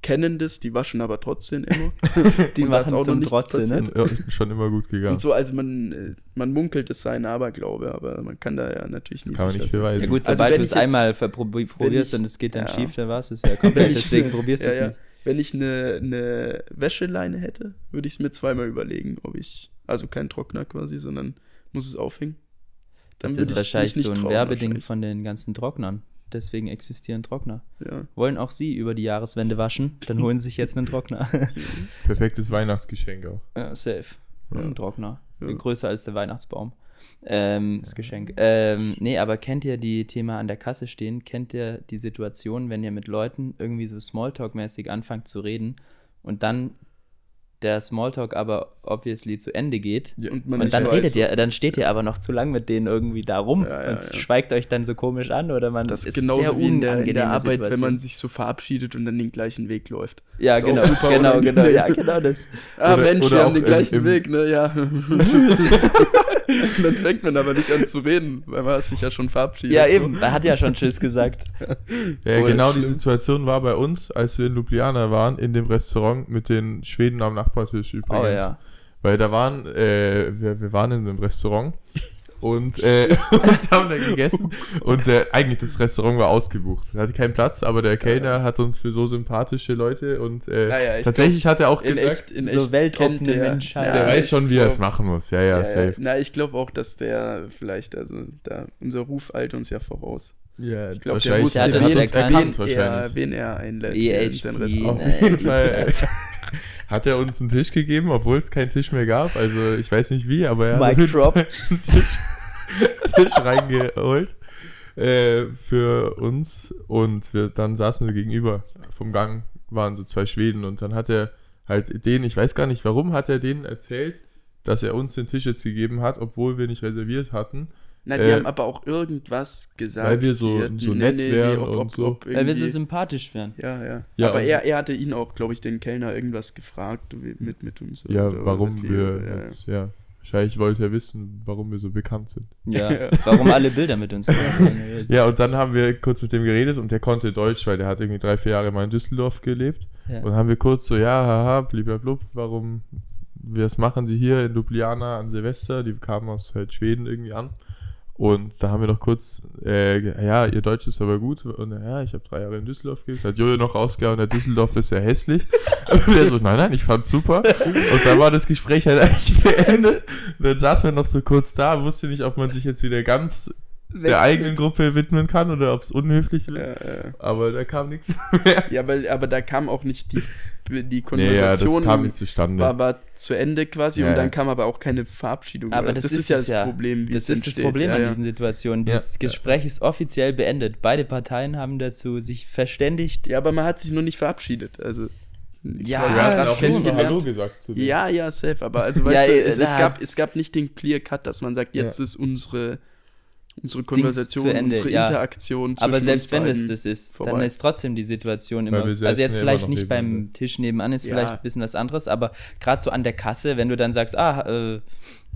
kennen das, die waschen aber trotzdem immer. Die Und machen auch noch zum Trotze, passiert. ne? Ja schon immer gut gegangen. Und so, also man, man munkelt, es sei ein Aberglaube, aber man kann da ja natürlich das nicht kann man nicht beweisen. Ja gut, Also sobald wenn du es einmal probierst ich- und es geht dann ja. schief, dann war es es ja komplett. Wenn ich- Deswegen probierst du ja, es ja. nicht. Wenn ich eine, eine Wäscheleine hätte, würde ich es mir zweimal überlegen, ob ich, also kein Trockner quasi, sondern muss es aufhängen. Das ist ich wahrscheinlich mich so nicht ein Werbeding von den ganzen Trocknern. Deswegen existieren Trockner. Ja. Wollen auch Sie über die Jahreswende waschen? Dann holen Sie sich jetzt einen Trockner. Perfektes Weihnachtsgeschenk auch. ja, safe. Ja. Ein Trockner. Ja. Größer als der Weihnachtsbaum. Ähm, das Geschenk. Ähm, nee, aber kennt ihr die Thema an der Kasse stehen? Kennt ihr die Situation, wenn ihr mit Leuten irgendwie so Smalltalk-mäßig anfangt zu reden und dann der Smalltalk aber obviously zu Ende geht Ja, und und dann redet ihr, dann steht ihr aber noch zu lang mit denen irgendwie da rum Ja, ja, und ja. schweigt euch dann so komisch an oder man Das ist sehr genauso wie in der, in der Arbeit, wenn Situation. man sich so verabschiedet und dann den gleichen Weg läuft. ja ist genau super genau genau ja genau das Ah, Oder- Mensch, oder wir haben den im- gleichen im- Weg, ne? Ja. und dann fängt man aber nicht an zu reden, weil man hat sich ja schon verabschiedet. ja so. eben er hat ja schon tschüss gesagt Ja, genau die schlimm. Situation war bei uns, als wir in Ljubljana waren, in dem Restaurant mit den Schweden am Nachbartisch übrigens. oh ja Weil da waren, äh, wir, wir waren in einem Restaurant und, äh, und haben da gegessen. Und äh, eigentlich das Restaurant war ausgebucht. Er hatte keinen Platz, aber der Kellner hat uns für so sympathische Leute und äh, Ja, ja, ich tatsächlich hat er auch In gesagt, echt, in so echt weltoffene kennt der- Menschheit. Ja, der weiß schon, wie er es glaub- machen muss. Ja, ja, Ja, ja. safe. Na, ich glaube auch, dass der vielleicht, also da, unser Ruf eilt uns ja voraus. Ja, Ich glaube, der wahrscheinlich wusste, hat er wen, erkannt, wen, er, wen er einlädt in sein EHP, Restaurant. Auf jeden ne, Fall. Hat er uns einen Tisch gegeben, obwohl es keinen Tisch mehr gab? Also ich weiß nicht wie, aber er hat Mic. Fall einen Tisch, Tisch reingeholt äh, für uns und wir dann saßen wir gegenüber vom Gang waren so zwei Schweden und dann hat er halt den, ich weiß gar nicht warum, hat er denen erzählt, dass er uns den Tisch jetzt gegeben hat, obwohl wir nicht reserviert hatten. Na, die Äh, haben aber auch irgendwas gesagt. weil wir so- hatten- so nett wären und so. Weil wir so sympathisch wären. Ja, ja. Ja, aber er, er hatte ihn auch, glaube ich, den Kellner irgendwas gefragt mit, mit uns. Ja, oder- warum oder wir ja, jetzt, ja. Wahrscheinlich wollte er wissen, warum wir so bekannt sind. Ja. Warum alle Bilder mit uns machen. Ja, und dann haben wir kurz mit dem geredet und der konnte Deutsch, weil der hat irgendwie drei, vier Jahre mal in Düsseldorf gelebt. Ja. Und dann haben wir kurz so, ja, haha, blub, warum, was machen sie hier in Ljubljana an Silvester? Die kamen aus halt Schweden irgendwie an. Und da haben wir noch kurz, äh, ja, ihr Deutsch ist aber gut. Und ja, ich habe drei Jahre in Düsseldorf gelebt. Hat Jojo noch rausgehauen, der Düsseldorf ist ja hässlich. Und der so, nein, nein, ich fand's super. Und dann war das Gespräch halt eigentlich beendet. Und dann saß man noch so kurz da, wusste nicht, ob man sich jetzt wieder ganz der eigenen Gruppe widmen kann oder ob es unhöflich wird. Ja, ja. Aber da kam nichts mehr. ja, weil, aber da kam auch nicht die, die ja, Konversation. das kam nicht zustande. war, war zu Ende quasi Ja, und dann ja. kam aber auch keine Verabschiedung. Aber das, das ist, ja das Problem, wie Das es ist das. Problem ja, an ja. diesen Situationen. Ja, Das Gespräch ist offiziell beendet. Beide Parteien haben dazu sich verständigt. Ja, aber man hat sich noch nicht verabschiedet. Also, Ja, hatten gerade auch nicht mal kennengelernt. gesagt zu dir. Ja, ja, safe. Aber also, Ja, weißt du, es, es, gab, es gab nicht den Clear Cut, dass man sagt, jetzt Ja. ist unsere, unsere Konversation, zu Ende, unsere ja. Interaktion Aber selbst wenn es das ist, dann vorbei. ist trotzdem die Situation immer. Also jetzt ja vielleicht nicht beim nebeneinander. Tisch nebenan ist Ja. vielleicht ein bisschen was anderes, aber gerade so an der Kasse, wenn du dann sagst, ah, äh,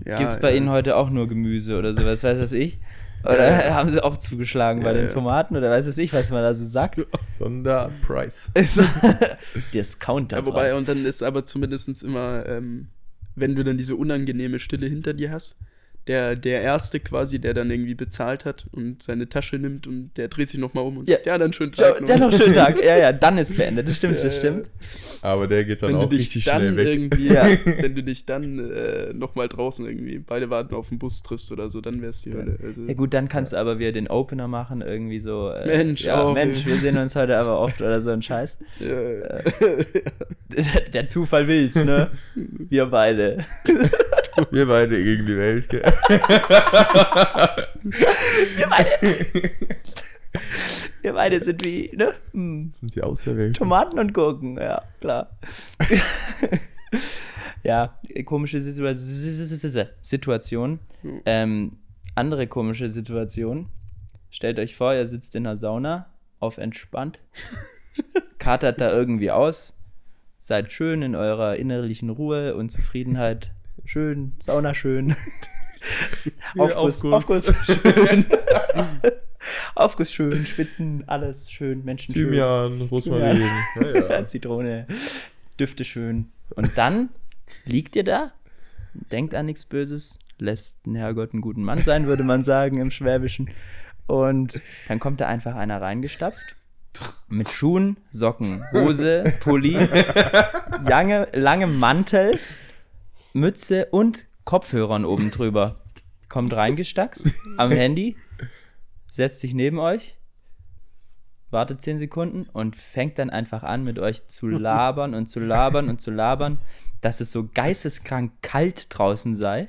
Ja, gibt's bei ja. Ihnen heute auch nur Gemüse oder sowas, weiß was ich? Oder Ja, haben sie auch zugeschlagen bei den ja. Tomaten oder weiß was ich, was man da so sagt? Sonderpreis. Discounter. Ja, wobei, und dann ist aber zumindest immer, ähm, wenn du dann diese unangenehme Stille hinter dir hast, der, der Erste quasi, der dann irgendwie bezahlt hat und seine Tasche nimmt und der dreht sich nochmal um und Ja. sagt, ja, dann schönen Ciao, Tag. der noch schönen Tag. Ja, ja, dann ist beendet. Das stimmt, Ja, das ja. stimmt. Aber der geht dann wenn du auch dich richtig dann schnell weg. irgendwie, Ja. wenn du dich dann äh, nochmal draußen irgendwie, beide warten auf den Bus triffst oder so, dann wär's die Hölle. Also, Ja gut, dann kannst du aber wieder den Opener machen, irgendwie so. Äh, Mensch, ja, auch, Mensch. Wir sehen uns heute aber oft oder so ein Scheiß. ja, Der Zufall will's, ne? Wir beide. Wir beide gegen die Welt. gell? Wir beide. Wir beide sind wie, ne? Hm. Sind die Auserwählten. Tomaten und Gurken, ja, klar. ja, komische Situa- Situation. Ähm, andere komische Situation. Stellt euch vor, ihr sitzt in der Sauna, auf entspannt, katert da irgendwie aus, seid schön in eurer innerlichen Ruhe und Zufriedenheit. Schön, Sauna schön. Aufguss, Aufguss. Aufguss schön. Aufguss schön, Spitzen, alles schön, Menschen schön. Thymian, Rosmarin. Ja. Ja, Zitrone, Düfte schön. Und dann liegt ihr da, denkt an nichts Böses, lässt den Herrgott einen guten Mann sein, würde man sagen im Schwäbischen. Und dann kommt da einfach einer reingestapft. Mit Schuhen, Socken, Hose, Pulli, lange, langem Mantel, Mütze und Kopfhörern oben drüber. Kommt reingestackst am Handy, setzt sich neben euch, wartet 10 Sekunden und fängt dann einfach an, mit euch zu labern und zu labern und zu labern, dass es so geisteskrank kalt draußen sei.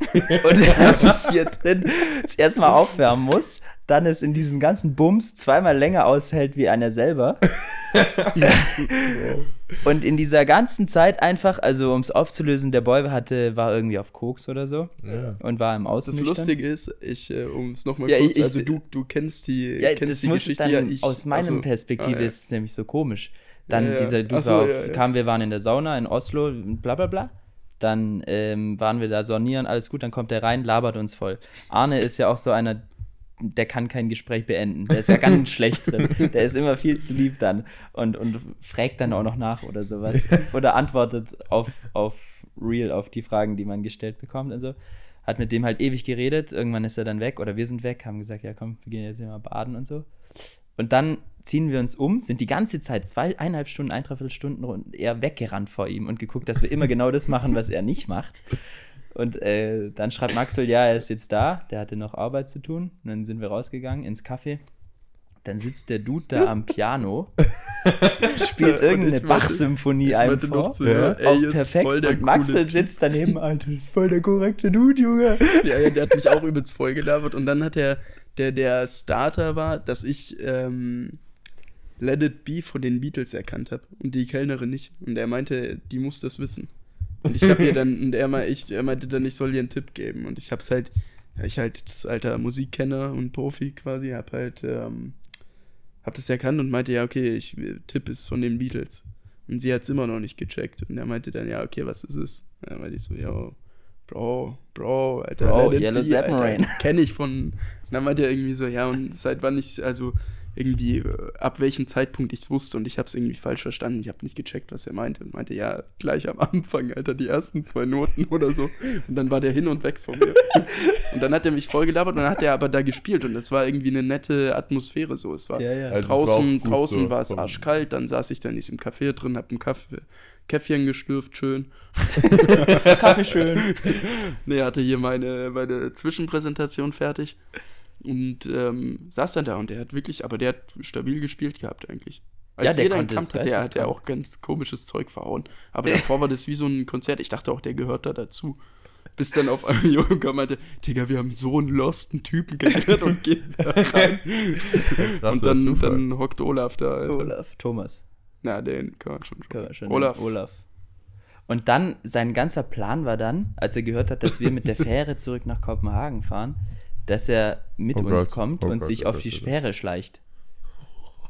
und er sich hier drin zuerst mal aufwärmen muss, dann es in diesem ganzen Bums zweimal länger aushält wie einer selber. und in dieser ganzen Zeit einfach, also um es aufzulösen, der Boy hatte, war irgendwie auf Koks oder so Ja. und war im Das Ausnüchtern. Lustige ist, ich, äh, um es nochmal Ja, kurz, ich- also du, du kennst die, Ja, kennst das die muss Geschichte dann, ja. Ich, aus meiner also, Perspektive ah, ja. ist es nämlich so komisch. Dann dieser Dude so, kam, wir waren in der Sauna in Oslo, bla bla bla. Dann ähm, waren wir da sornieren, alles gut, dann kommt der rein, labert uns voll. Arne ist ja auch so einer, der kann kein Gespräch beenden. Der ist ja ganz schlecht drin. Der ist immer viel zu lieb dann und, und fragt dann auch noch nach oder sowas. Oder antwortet auf, auf Real auf die Fragen, die man gestellt bekommt und so. Hat mit dem halt ewig geredet, irgendwann ist er dann weg oder wir sind weg, haben gesagt, ja komm, wir gehen jetzt mal baden und so. Und dann ziehen wir uns um, sind die ganze Zeit zweieinhalb Stunden, ein, dreiviertel Stunden und eher weggerannt vor ihm und geguckt, dass wir immer genau das machen, was er nicht macht. Und äh, dann schreibt Maxel, ja, er ist jetzt da, der hatte noch Arbeit zu tun. Und dann sind wir rausgegangen ins Café. dann sitzt der Dude da am Piano, spielt irgendeine Bach-Symphonie einfach. noch zu Ja. ey, perfekt der und Maxel sitzt daneben, Alter, das ist voll der korrekte Dude, Junge. Ja, ja, der hat mich auch übelst voll gelabert. Und dann hat er, der, der Starter war, dass ich ähm, Let It Be von den Beatles erkannt habe und die Kellnerin nicht. Und er meinte, die muss das wissen. Und ich habe ihr dann, und er, mei- ich, er meinte dann, ich soll ihr einen Tipp geben. Und ich hab's halt, ja, ich halt das alter Musikkenner und Profi quasi, hab halt, ähm, hab das erkannt und meinte, ja, okay, ich, Tipp ist von den Beatles. Und sie hat's immer noch nicht gecheckt. Und er meinte dann, ja, okay, was ist es? Und dann meinte ich so, ja, Bro, Bro, Alter, Bro, Yellow Submarine. Alter, Kenn ich von. Und dann meinte er irgendwie so, ja, und seit wann ich, also irgendwie, äh, ab welchem Zeitpunkt ich es wusste und ich habe es irgendwie falsch verstanden. Ich habe nicht gecheckt, was er meinte. Und meinte, ja, gleich am Anfang, Alter, die ersten zwei Noten oder so. Und dann war der hin und weg von mir. und dann hat er mich vollgelabert und dann hat er aber da gespielt und das war irgendwie eine nette Atmosphäre so. Es war Ja, ja. Also es war draußen, draußen so war es arschkalt, dann saß ich dann in diesem Café drin, hab ein Kaffee, Käffchen geschlürft, schön. Kaffee schön. Nee, hatte hier meine, meine Zwischenpräsentation fertig und ähm, saß dann da und der hat wirklich, aber der hat stabil gespielt gehabt eigentlich. Als Ja, der jeder konnte kannte, der hat ja auch ganz komisches Zeug verhauen. Aber davor war das wie so ein Konzert. Ich dachte auch, der gehört da dazu. Bis dann auf einmal Junge kam meinte, Digga, wir haben so einen losten Typen kennengelernt und gehen da rein. Und dann, dann hockt Olaf da, Alter. Olaf, Thomas. Na, den kann man schon. Können wir schon Olaf. Olaf. Und dann, sein ganzer Plan war dann, als er gehört hat, dass wir mit der Fähre zurück nach Kopenhagen fahren, dass er mit Oh uns Gott, kommt oh und Gott, sich oh auf die oh. Fähre schleicht.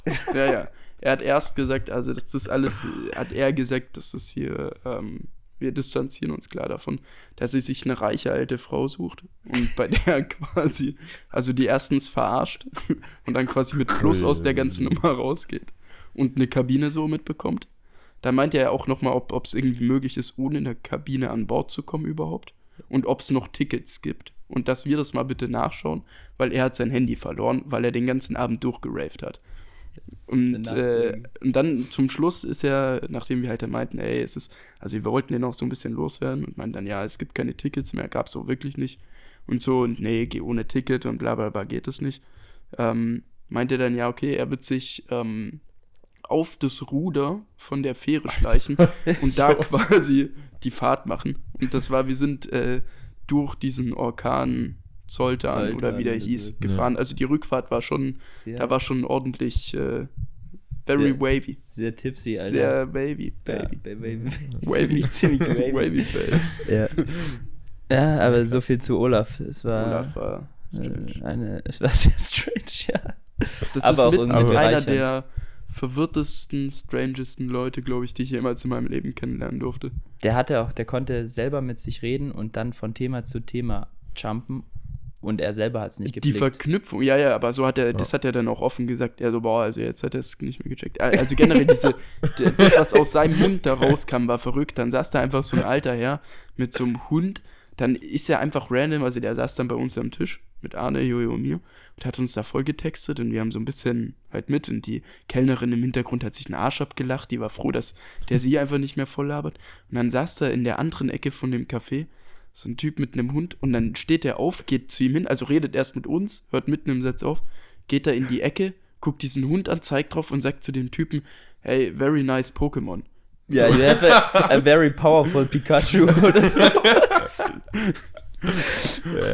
Ja, ja. Er hat erst gesagt, also das ist alles, hat er gesagt, dass das hier, ähm, wir distanzieren uns klar davon, dass er sich eine reiche alte Frau sucht und bei der quasi, also die erstens verarscht und dann quasi mit Plus aus der ganzen Nummer rausgeht und eine Kabine so mitbekommt. Da meinte er auch nochmal, ob es irgendwie möglich ist, ohne in der Kabine an Bord zu kommen überhaupt und ob es noch Tickets gibt. Und dass wir das mal bitte nachschauen, weil er hat sein Handy verloren, weil er den ganzen Abend durchgeraved hat. Und, äh, und dann zum Schluss ist er, nachdem wir halt dann meinten, ey, es ist, also wir wollten den auch so ein bisschen loswerden und meinten dann, ja, es gibt keine Tickets mehr, gab es so wirklich nicht. Und so, und nee, geh ohne Ticket und bla bla bla geht es nicht. Ähm, meinte dann, ja, okay, er wird sich ähm, auf das Ruder von der Fähre schleichen und da quasi die Fahrt machen. Und das war, wir sind äh, durch diesen Orkan Zoltan, oder wie der Zoltan, hieß, ja. gefahren. Also die Rückfahrt war schon, Sehr, da war schon ordentlich äh, very Sehr wavy. sehr tipsy, Alter. Sehr wavy, ja, baby. baby. Wavy. ziemlich wavy. wavy, baby. Ja. ja, aber so viel zu Olaf. Es war, Olaf war äh, strange. eine, es war sehr strange, ja. Das aber ist auch mit, mit einer der verwirrtesten, strangesten Leute, glaube ich, die ich jemals in meinem Leben kennenlernen durfte. Der hatte auch, der konnte selber mit sich reden und dann von Thema zu Thema jumpen und er selber hat es nicht Die geblickt. Verknüpfung, ja, ja, aber so hat er, das hat er dann auch offen gesagt. Er so, boah, also jetzt hat er es nicht mehr gecheckt. Also generell diese, das, was aus seinem Mund da rauskam, war verrückt. Dann saß da einfach so ein alter Herr mit so einem Hund. Dann ist er einfach random, also der saß dann bei uns am Tisch mit Arne, Jojo und mir und hat uns da voll getextet und wir haben so ein bisschen halt mit und die Kellnerin im Hintergrund hat sich einen Arsch abgelacht, die war froh, dass der sie einfach nicht mehr voll labert. Und dann saß da in der anderen Ecke von dem Café so ein Typ mit einem Hund und dann steht er auf, geht zu ihm hin, also redet erst mit uns, hört mitten im Satz auf, geht da in die Ecke, guckt diesen Hund an, zeigt drauf und sagt zu dem Typen, hey, very nice Pokémon. Ja, you have a, a very powerful Pikachu oder so.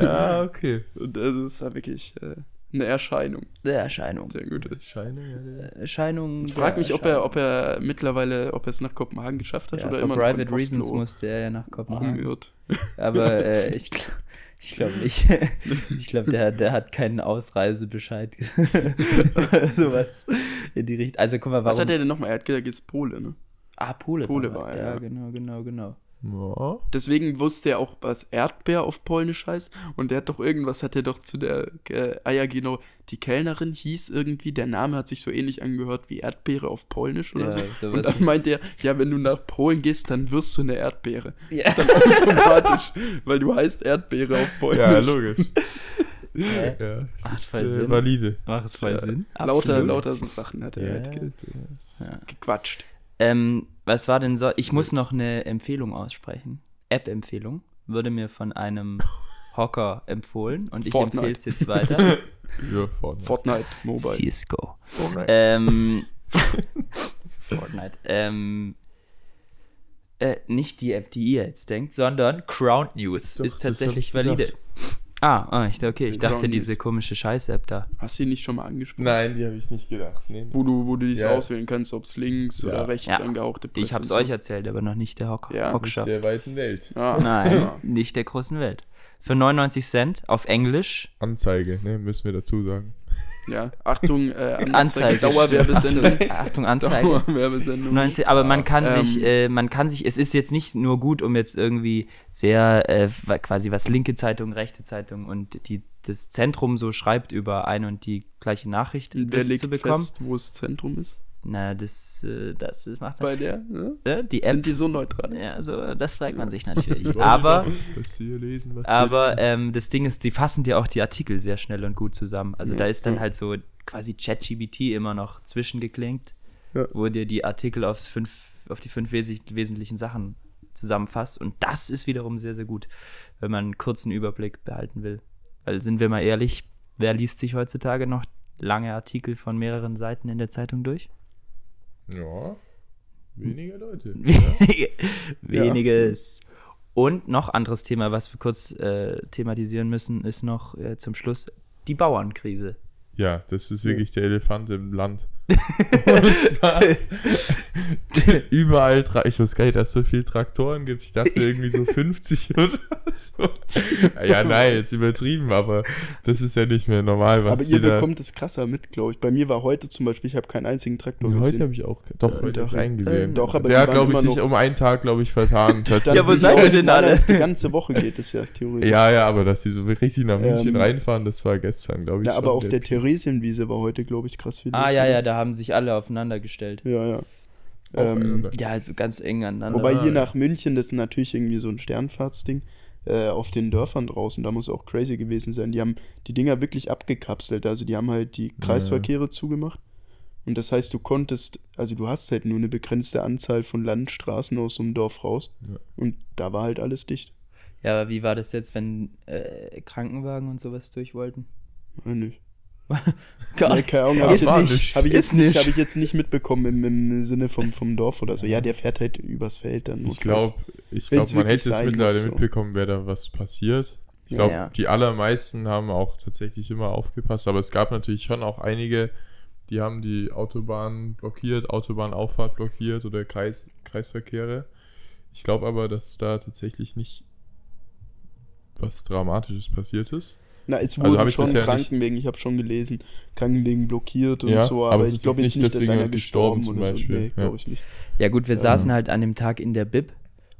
Ja, okay. Und also, das war wirklich äh, eine Erscheinung. Der Erscheinung. Sehr gut. Scheine, ja, ja. Erscheinung. Ich frage mich, ob er, Erscheinung. ob er mittlerweile, ob er es nach Kopenhagen geschafft hat ja, oder immer noch private reasons musste er ja nach Kopenhagen. rumhört. Aber äh, ich, gl- ich glaube nicht. Ich glaube, der, der hat keinen Ausreisebescheid. Oder sowas in die Richtung. Also guck mal, warum. Was hat er denn nochmal? Er hat gesagt, er ist Pole, ne? ah, Pole. Pole war war Ja, ja. genau, genau, genau. Ja. Deswegen wusste er auch, was Erdbeer auf Polnisch heißt. Und der hat doch irgendwas, hat er doch zu der, äh, ah ja, genau, die Kellnerin hieß irgendwie, der Name hat sich so ähnlich angehört wie Erdbeere auf Polnisch oder Ja, so. sowas. Und dann meinte er, ja, wenn du nach Polen gehst, dann wirst du eine Erdbeere. Ja. Dann automatisch, weil du heißt Erdbeere auf Polnisch. ja, logisch. Ja, das Macht ist voll äh, Sinn. valide. Macht es voll Ja. Sinn. Lauter, Absolut. lauter so Sachen hat er halt ge Ja. gequatscht. Ähm, was war denn so? Ich muss noch eine Empfehlung aussprechen. App-Empfehlung. Wurde mir von einem Hocker empfohlen und ich empfehle es jetzt weiter. Ja, Fortnite. Fortnite Mobile. Cisco. Fortnite. Ähm, Fortnite. Ähm, äh, nicht die App, die ihr jetzt denkt, sondern Crown News Doch, ist tatsächlich valide. gedacht. Ah, ah, ich, okay, ich dachte diese News. komische Scheiß-App da. Hast du ihn nicht schon mal angesprochen? Nein, die habe ich nicht gedacht. Nee. Wo du, wo du dies Ja. auswählen kannst, ob es links Ja. oder rechts Ja. angehauchte Ich hab's und euch so. erzählt, aber noch nicht der Hock Ja, Nicht Hockschaft. der weiten Welt. Ah, Nein, ja. nicht der großen Welt. Für 99 Cent auf Englisch. Anzeige, ne, müssen wir dazu sagen. Ja. Achtung, äh, Anzeige. Anzeige, Dauerwerbesendung. Achtung, Anzeige. Dauerwerbesendung. 90, aber man kann Ähm. sich, äh, man kann sich, es ist jetzt nicht nur gut, um jetzt irgendwie sehr äh, quasi was linke Zeitung, rechte Zeitung und die das Zentrum so schreibt über eine und die gleiche Nachricht Wer das legt zu bekommen. fest, wo das Zentrum ist? Na, das, äh, das ist, macht Bei der? Ne? die App. Sind die so neutral? ja, so, das fragt man sich natürlich. Aber lesen, aber lesen? ähm, das Ding ist, die fassen dir auch die Artikel sehr schnell und gut zusammen. Also Ja, da ist dann ja. halt so quasi ChatGBT immer noch zwischengeklinkt, Ja. wo dir die Artikel aufs fünf, auf die fünf wes wesentlichen Sachen zusammenfasst. Und das ist wiederum sehr, sehr gut, wenn man einen kurzen Überblick behalten will. Weil sind wir mal ehrlich, wer liest sich heutzutage noch lange Artikel von mehreren Seiten in der Zeitung durch? Ja, weniger Leute. Wenige, weniges. Und noch anderes Thema, was wir kurz äh, thematisieren müssen, ist noch äh, zum Schluss die Bauernkrise. Ja, das ist wirklich der Elefant im Land. Ohne Spaß. Überall, tra ich wusste gar nicht, dass es so viele Traktoren gibt. Ich dachte irgendwie so 50 oder so. Ja, nein, jetzt übertrieben, aber das ist ja nicht mehr normal, was Aber ihr da... bekommt es krasser mit, glaube ich. Bei mir war heute zum Beispiel, ich habe keinen einzigen Traktor Ja, heute gesehen. habe ich auch, doch, heute doch, auch einen gesehen. äh, doch, aber Der glaube ich, sich um einen Tag, glaube ich, vertan. Ja, wo Dann seid ihr denn alle? Die ganze Woche geht es ja theoretisch. Ja, ja, aber dass die so richtig nach München Ähm, reinfahren, das war gestern, glaube ich. Ja, aber auf der jetzt. Theresienwiese war heute, glaube ich, krass viel Ah, ja, oder? ja, da haben sich alle aufeinander gestellt. Ja, ja. Ähm. Ja, also ganz eng aneinander. wobei hier ja. nach München, das ist natürlich irgendwie so ein Sternfahrtsding, äh, auf den Dörfern draußen, da muss auch crazy gewesen sein. Die haben die Dinger wirklich abgekapselt, also die haben halt die Kreisverkehre zugemacht. Und das heißt, du konntest, also du hast halt nur eine begrenzte Anzahl von Landstraßen aus so einem Dorf raus. Ja. Und da war halt alles dicht. Ja, aber wie war das jetzt, wenn äh, Krankenwagen und sowas durch wollten? Ja, nicht. Gar Nee, keine Ahnung, habe ich, Ist jetzt nicht. nicht- hab ich, Ist jetzt nicht, nicht. hab ich jetzt nicht mitbekommen im, im Sinne vom, vom Dorf oder so. Ja, der fährt halt übers Feld dann. Ich glaube, ich glaub, man hätte es mittlerweile so. mitbekommen, wer da was passiert. Ich Ja, glaube, ja. die allermeisten haben auch tatsächlich immer aufgepasst, aber es gab natürlich schon auch einige, die haben die Autobahn blockiert, Autobahnauffahrt blockiert oder Kreis, Kreisverkehre. Ich glaube aber, dass da tatsächlich nicht was Dramatisches passiert ist. Na, es Also wurden ich schon bisher nicht- Krankenwegen, ich habe schon gelesen, Krankenwegen blockiert und Ja, so, aber aber, ich glaube jetzt nicht, dass einer gestorben gestorben oder zum so. Beispiel, Nee, ja. glaube ich nicht. Ja gut, wir saßen halt an dem Tag in der Bib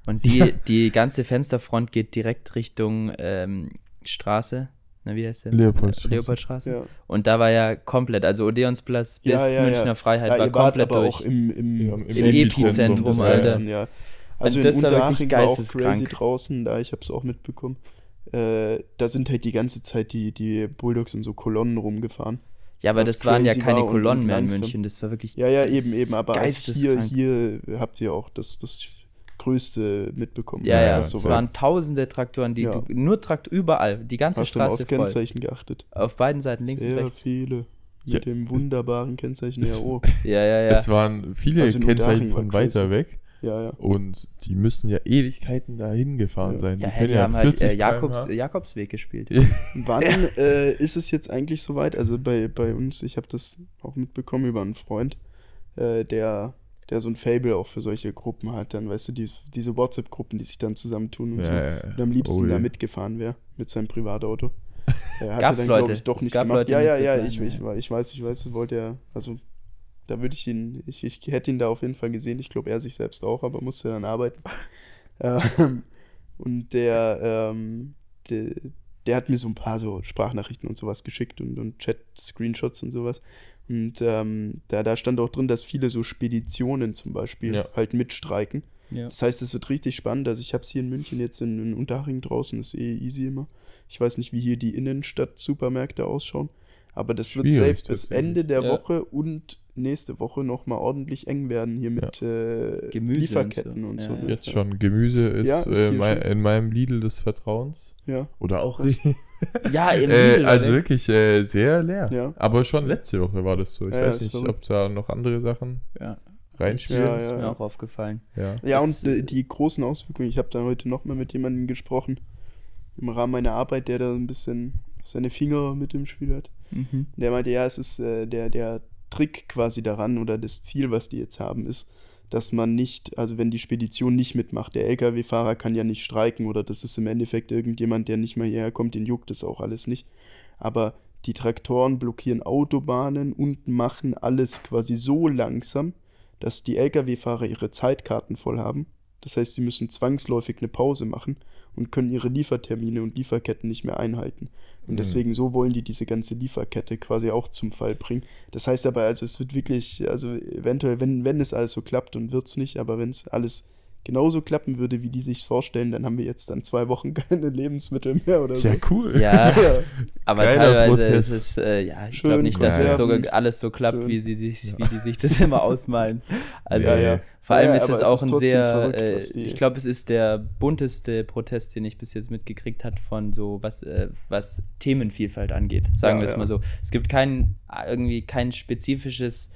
und die, die ganze Fensterfront geht direkt Richtung ähm, Straße. Na, wie heißt der? Leopoldstraße. Leopoldstraße. Ja, Und da war ja komplett, also Odeonsplatz bis Ja, ja, ja. Münchner Freiheit ja war komplett aber durch. auch im, im, Ja, im Im Epizentrum, Alter. Also Und in das war wirklich Unterhaching war auch geisteskrank. crazy draußen, da ich habe es auch mitbekommen. Äh, da sind halt die ganze Zeit die, die Bulldogs in so Kolonnen rumgefahren. ja, aber das waren ja keine war und- Kolonnen und mehr in. München, das war wirklich Ja, ja, eben, eben, aber als hier, hier habt ihr auch das, das Größte mitbekommen. Ja, ja, es so war. waren tausende Traktoren, die Ja. du, nur Trakt überall, die ganze Hast du Straße aufs voll. Kennzeichen geachtet? Auf beiden Seiten, links und Sehr rechts. viele. Mit Ja. dem wunderbaren Kennzeichen Es- RO. Ja, ja, ja. Es waren viele Also Kennzeichen war von weiter weg Ja, ja. und die müssen ja Ewigkeiten dahin gefahren Ja. sein. Ja, die hey, können die haben halt äh, 40 Jakobs. Jakobsweg gespielt. Wann äh, ist es jetzt eigentlich soweit? Also bei, bei uns, ich habe das auch mitbekommen über einen Freund, äh, der, der so ein Fable auch für solche Gruppen hat. Dann, weißt du, die, diese WhatsApp-Gruppen, die sich dann zusammentun und so. Ja, ja, ja. Und am liebsten Ui. da mitgefahren wäre mit seinem Privatauto. Er hat Gab's dann, glaub Leute? ich, doch Es nicht gab gemacht. Leute ja, ja, ja, ich, ich, ja. ich weiß, ich weiß, wollte er, also da würde ich ihn, ich, ich hätte ihn da auf jeden Fall gesehen. Ich glaube, er sich selbst auch, aber musste dann arbeiten. Ähm, und der, ähm, der, der hat mir so ein paar so Sprachnachrichten und sowas geschickt und, und Chat-Screenshots und sowas. Und ähm, da, da stand auch drin, dass viele so Speditionen zum Beispiel Ja. halt mitstreiken. Ja. Das heißt, es wird richtig spannend. Also ich habe es hier in München jetzt in, in Unterhaching draußen, ist eh easy immer. Ich weiß nicht, wie hier die Innenstadt-Supermärkte ausschauen, aber das wird Schwierig, safe bis. Ende der Ja. Woche und nächste Woche nochmal ordentlich eng werden hier mit äh, Gemüse Lieferketten und und so. so. Ja. ne? Jetzt schon. Gemüse ist, Ja, ist äh, mein, schon. in meinem Lidl des Vertrauens. Ja, Oder auch Ja, im äh, Lidl, Also oder? wirklich äh, sehr leer. Ja. Aber schon letzte Woche war das so. Ich Ja, ja, weiß nicht, ob da noch andere Sachen Ja, reinspielen. Ja, ist ja. mir auch aufgefallen. Ja. ja und äh, die großen Auswirkungen. Ich habe da heute nochmal mit jemandem gesprochen, im Rahmen meiner Arbeit, der da ein bisschen seine Finger mit im Spiel hat. Mhm. Der meinte, ja, es ist äh, der, der Trick quasi daran oder das Ziel, was die jetzt haben, ist, dass man nicht, also wenn die Spedition nicht mitmacht, der LKW-Fahrer kann ja nicht streiken oder das ist im Endeffekt irgendjemand, der nicht mal hierher kommt, den juckt das auch alles nicht. Aber die Traktoren blockieren Autobahnen und machen alles quasi so langsam, dass die LKW-Fahrer ihre Zeitkarten voll haben. Das heißt, sie müssen zwangsläufig eine Pause machen und können ihre Liefertermine und Lieferketten nicht mehr einhalten. Und Mhm. deswegen so wollen die diese ganze Lieferkette quasi auch zum Fall bringen. Das heißt aber, also es wird wirklich, also eventuell, wenn, wenn es alles so klappt und wird es nicht, aber wenn es alles genauso klappen würde, wie die sich vorstellen, dann haben wir jetzt dann zwei Wochen keine Lebensmittel mehr oder so. Ja, cool. Ja, Ja. aber Geiler teilweise Protest. ist es, äh, ja, ich glaube nicht, dass es Konserven. so, alles so klappt, Schön. wie sie sich, wie die sich das immer ausmalen. Also, Ja, ja. vor allem Ja, ist es es auch ist ein sehr, verrückt, äh, ich glaube, es ist der bunteste Protest, den ich bis jetzt mitgekriegt hat von so was, äh, was Themenvielfalt angeht. Sagen Ja, wir es ja. mal so. Es gibt kein irgendwie kein spezifisches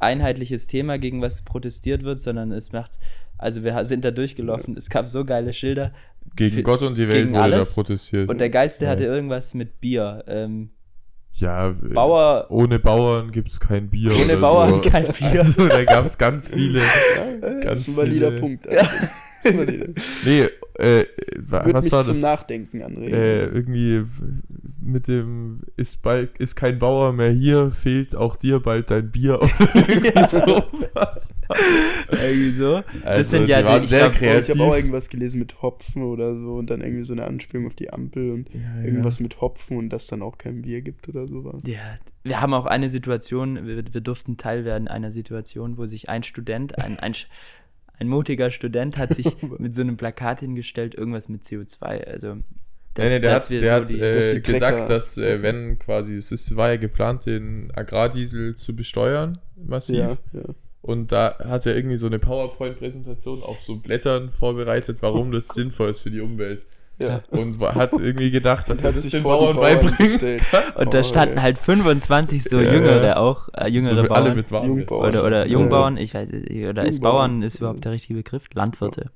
einheitliches Thema, gegen was protestiert wird, sondern es macht, also wir sind da durchgelaufen, es gab so geile Schilder. Gegen für- Gott und die Welt gegen wurde alles. da protestiert. Und der geilste Ja. hatte irgendwas mit Bier. Ähm, ja, äh, Bauer, ohne Bauern gibt es kein Bier. ohne Bauern so. kein Bier. Also, da gab es ganz viele. das ganz ist ein valider viele- Punkt. Also, das. Nee, äh, Wird was mich war zum das? Nachdenken anregen. Äh, irgendwie mit dem ist bald ist kein Bauer mehr hier, fehlt auch dir bald dein Bier oder irgendwie sowas. irgendwie so. Also, sind ja die die- waren ich sehr glaub, Oh, kreativ. ich habe auch irgendwas gelesen mit Hopfen oder so und dann irgendwie so eine Anspielung auf die Ampel und Ja, irgendwas mit Hopfen und dass dann auch kein Bier gibt oder so. Ja, wir haben auch eine Situation, wir, wir durften Teil werden einer Situation, wo sich ein Student, ein, ein, ein mutiger Student hat sich mit so einem Plakat hingestellt, irgendwas mit CO2. Also, Nee, nee, der hat, der so hat die- äh, gesagt, dass äh, wenn quasi, es ist, war ja geplant, den Agrardiesel zu besteuern, massiv. Ja, ja. Und da hat er irgendwie so eine PowerPoint-Präsentation auf so Blättern vorbereitet, warum das sinnvoll ist für die Umwelt. Ja. Und hat irgendwie gedacht, dass Das er das sich den Bauern beibringen gestellt. und da Oh, standen halt 25 so Ja, Jüngere ja. auch, äh, jüngere so, Bauern. alle mit. Jungbauern. oder, oder Ja. Jungbauern, ich weiß, oder ist. Bauern ist überhaupt der richtige Begriff? Landwirte.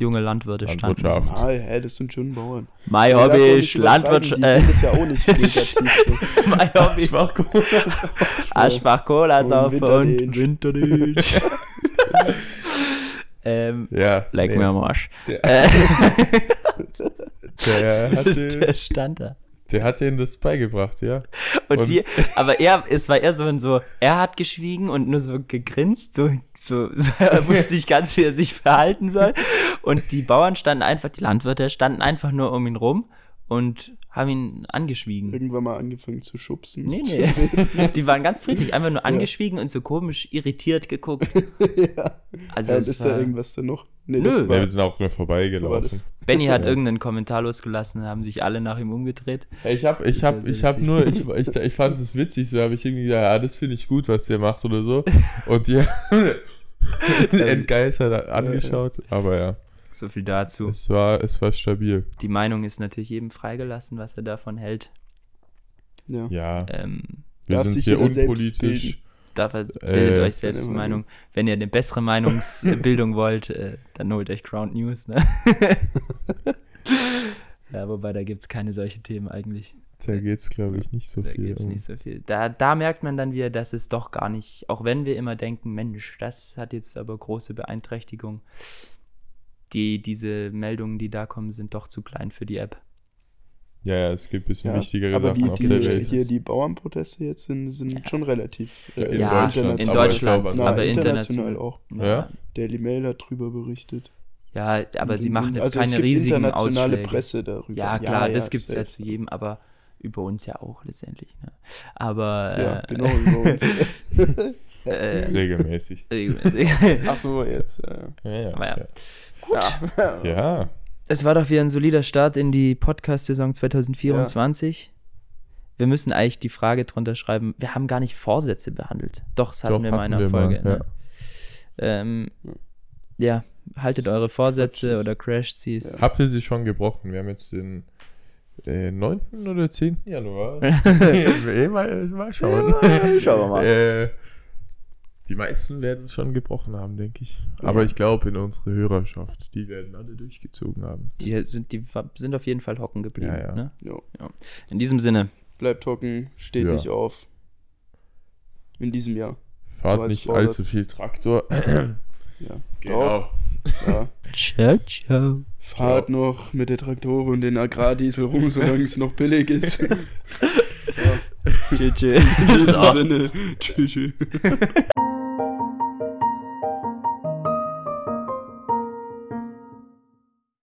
Junge Landwirte standen. Landwirtschaft. Ah, hä, das sind schon Bauern. Mein auch Hobby Landwirtschaft. Die sind das ja auch nicht negativ so. mein Hobby Schwachkohle. Aschbach Cola Und saufen und Winterdienst. Winterdienst. ähm, Ja. leck nee. mir am Arsch. Äh, der, hatte, der stand da. der hat denen das beigebracht, ja. Und, Und- die, aber er, es war eher so ein so, er hat geschwiegen und nur so gegrinst, so, so, so er wusste nicht ganz, wie er sich verhalten soll. Und die Bauern standen einfach, die Landwirte standen einfach nur um ihn rum und haben ihn angeschwiegen. Irgendwann mal angefangen zu schubsen. Nee, nee. Die waren ganz friedlich, einfach nur angeschwiegen und so komisch irritiert geguckt. ja. Also ja, ist war, da irgendwas denn noch? Nee, Nö. das Ja, wir sind auch nur so vorbeigelaufen. das. Benny hat irgendeinen Kommentar losgelassen, haben sich alle nach ihm umgedreht. Ich habe ich hab, ich hab nur, ich, ich, ich fand es witzig, so habe ich irgendwie gesagt, ja, das finde ich gut, was ihr macht oder so. Und die entgeistert angeschaut, aber ja, So viel dazu. es war, es war stabil. Die Meinung ist natürlich jedem freigelassen, was er davon hält. Ja. Ja, Ähm, wir Darf sind sich hier unpolitisch. bilden. Dafür bildet Äh, euch selbst eine Meinung. Wenn ihr eine bessere Meinungsbildung wollt, äh, dann holt euch Ground News. Ne? ja, wobei da gibt es keine solche Themen eigentlich. Da geht's, glaube ich, nicht so Da viel. gibt es um. nicht so viel. Da, da merkt man dann wieder, dass es doch gar nicht, auch wenn wir immer denken, Mensch, das hat jetzt aber große Beeinträchtigung. Die, diese Meldungen, die da kommen, sind doch zu klein für die App. Ja, ja, es gibt ein bisschen Ja, wichtigere aber Sachen wie auf die, der Welt. hier die Bauernproteste jetzt sind, sind schon relativ Ja, äh, in ja, Deutschland, in aber Deutschland, glaube, Na, aber international international. auch. Ja? Daily Mail hat drüber berichtet. Ja, aber sie machen jetzt also es keine gibt riesigen internationale Ausschläge. Presse darüber. Ja, klar, das gibt es ja zu jedem, aber über uns ja auch letztendlich. Ne? Aber Ja, äh, genau, über uns. äh, Regelmäßig. Ach so, jetzt. Äh, Ja, ja. Aber ja. ja. ja. es war doch wieder ein solider Start in die Podcast-Saison 2024. Wir müssen eigentlich die Frage drunter schreiben, wir haben gar nicht Vorsätze behandelt. Doch, das hatten Doch, wir in meiner wir Folge. mal, ne? ähm, ja, haltet Das eure Vorsätze oder crasht sie. es. Habt ihr sie schon gebrochen? Wir haben jetzt den äh, 9. oder 10. Januar. Eh, mal, mal schauen. Ja, schauen wir mal. Äh, die meisten werden es schon gebrochen haben, denke ich. Aber ich glaube, in unserer Hörerschaft, die werden alle durchgezogen haben. Die sind, die sind auf jeden Fall hocken geblieben. Ja, ja. Ne? Jo. In diesem Sinne, Bleibt hocken, steht Ja. nicht auf. In diesem Jahr. Fahrt So nicht Vorsatz. allzu viel Traktor. Ja. Genau. Ja. ciao, ciao. Fahrt noch mit der Traktoren und den Agrardiesel rum, solange es noch billig ist. so. Tschüss, tschüss. In diesem So. Sinne. Tschüss. tschüss.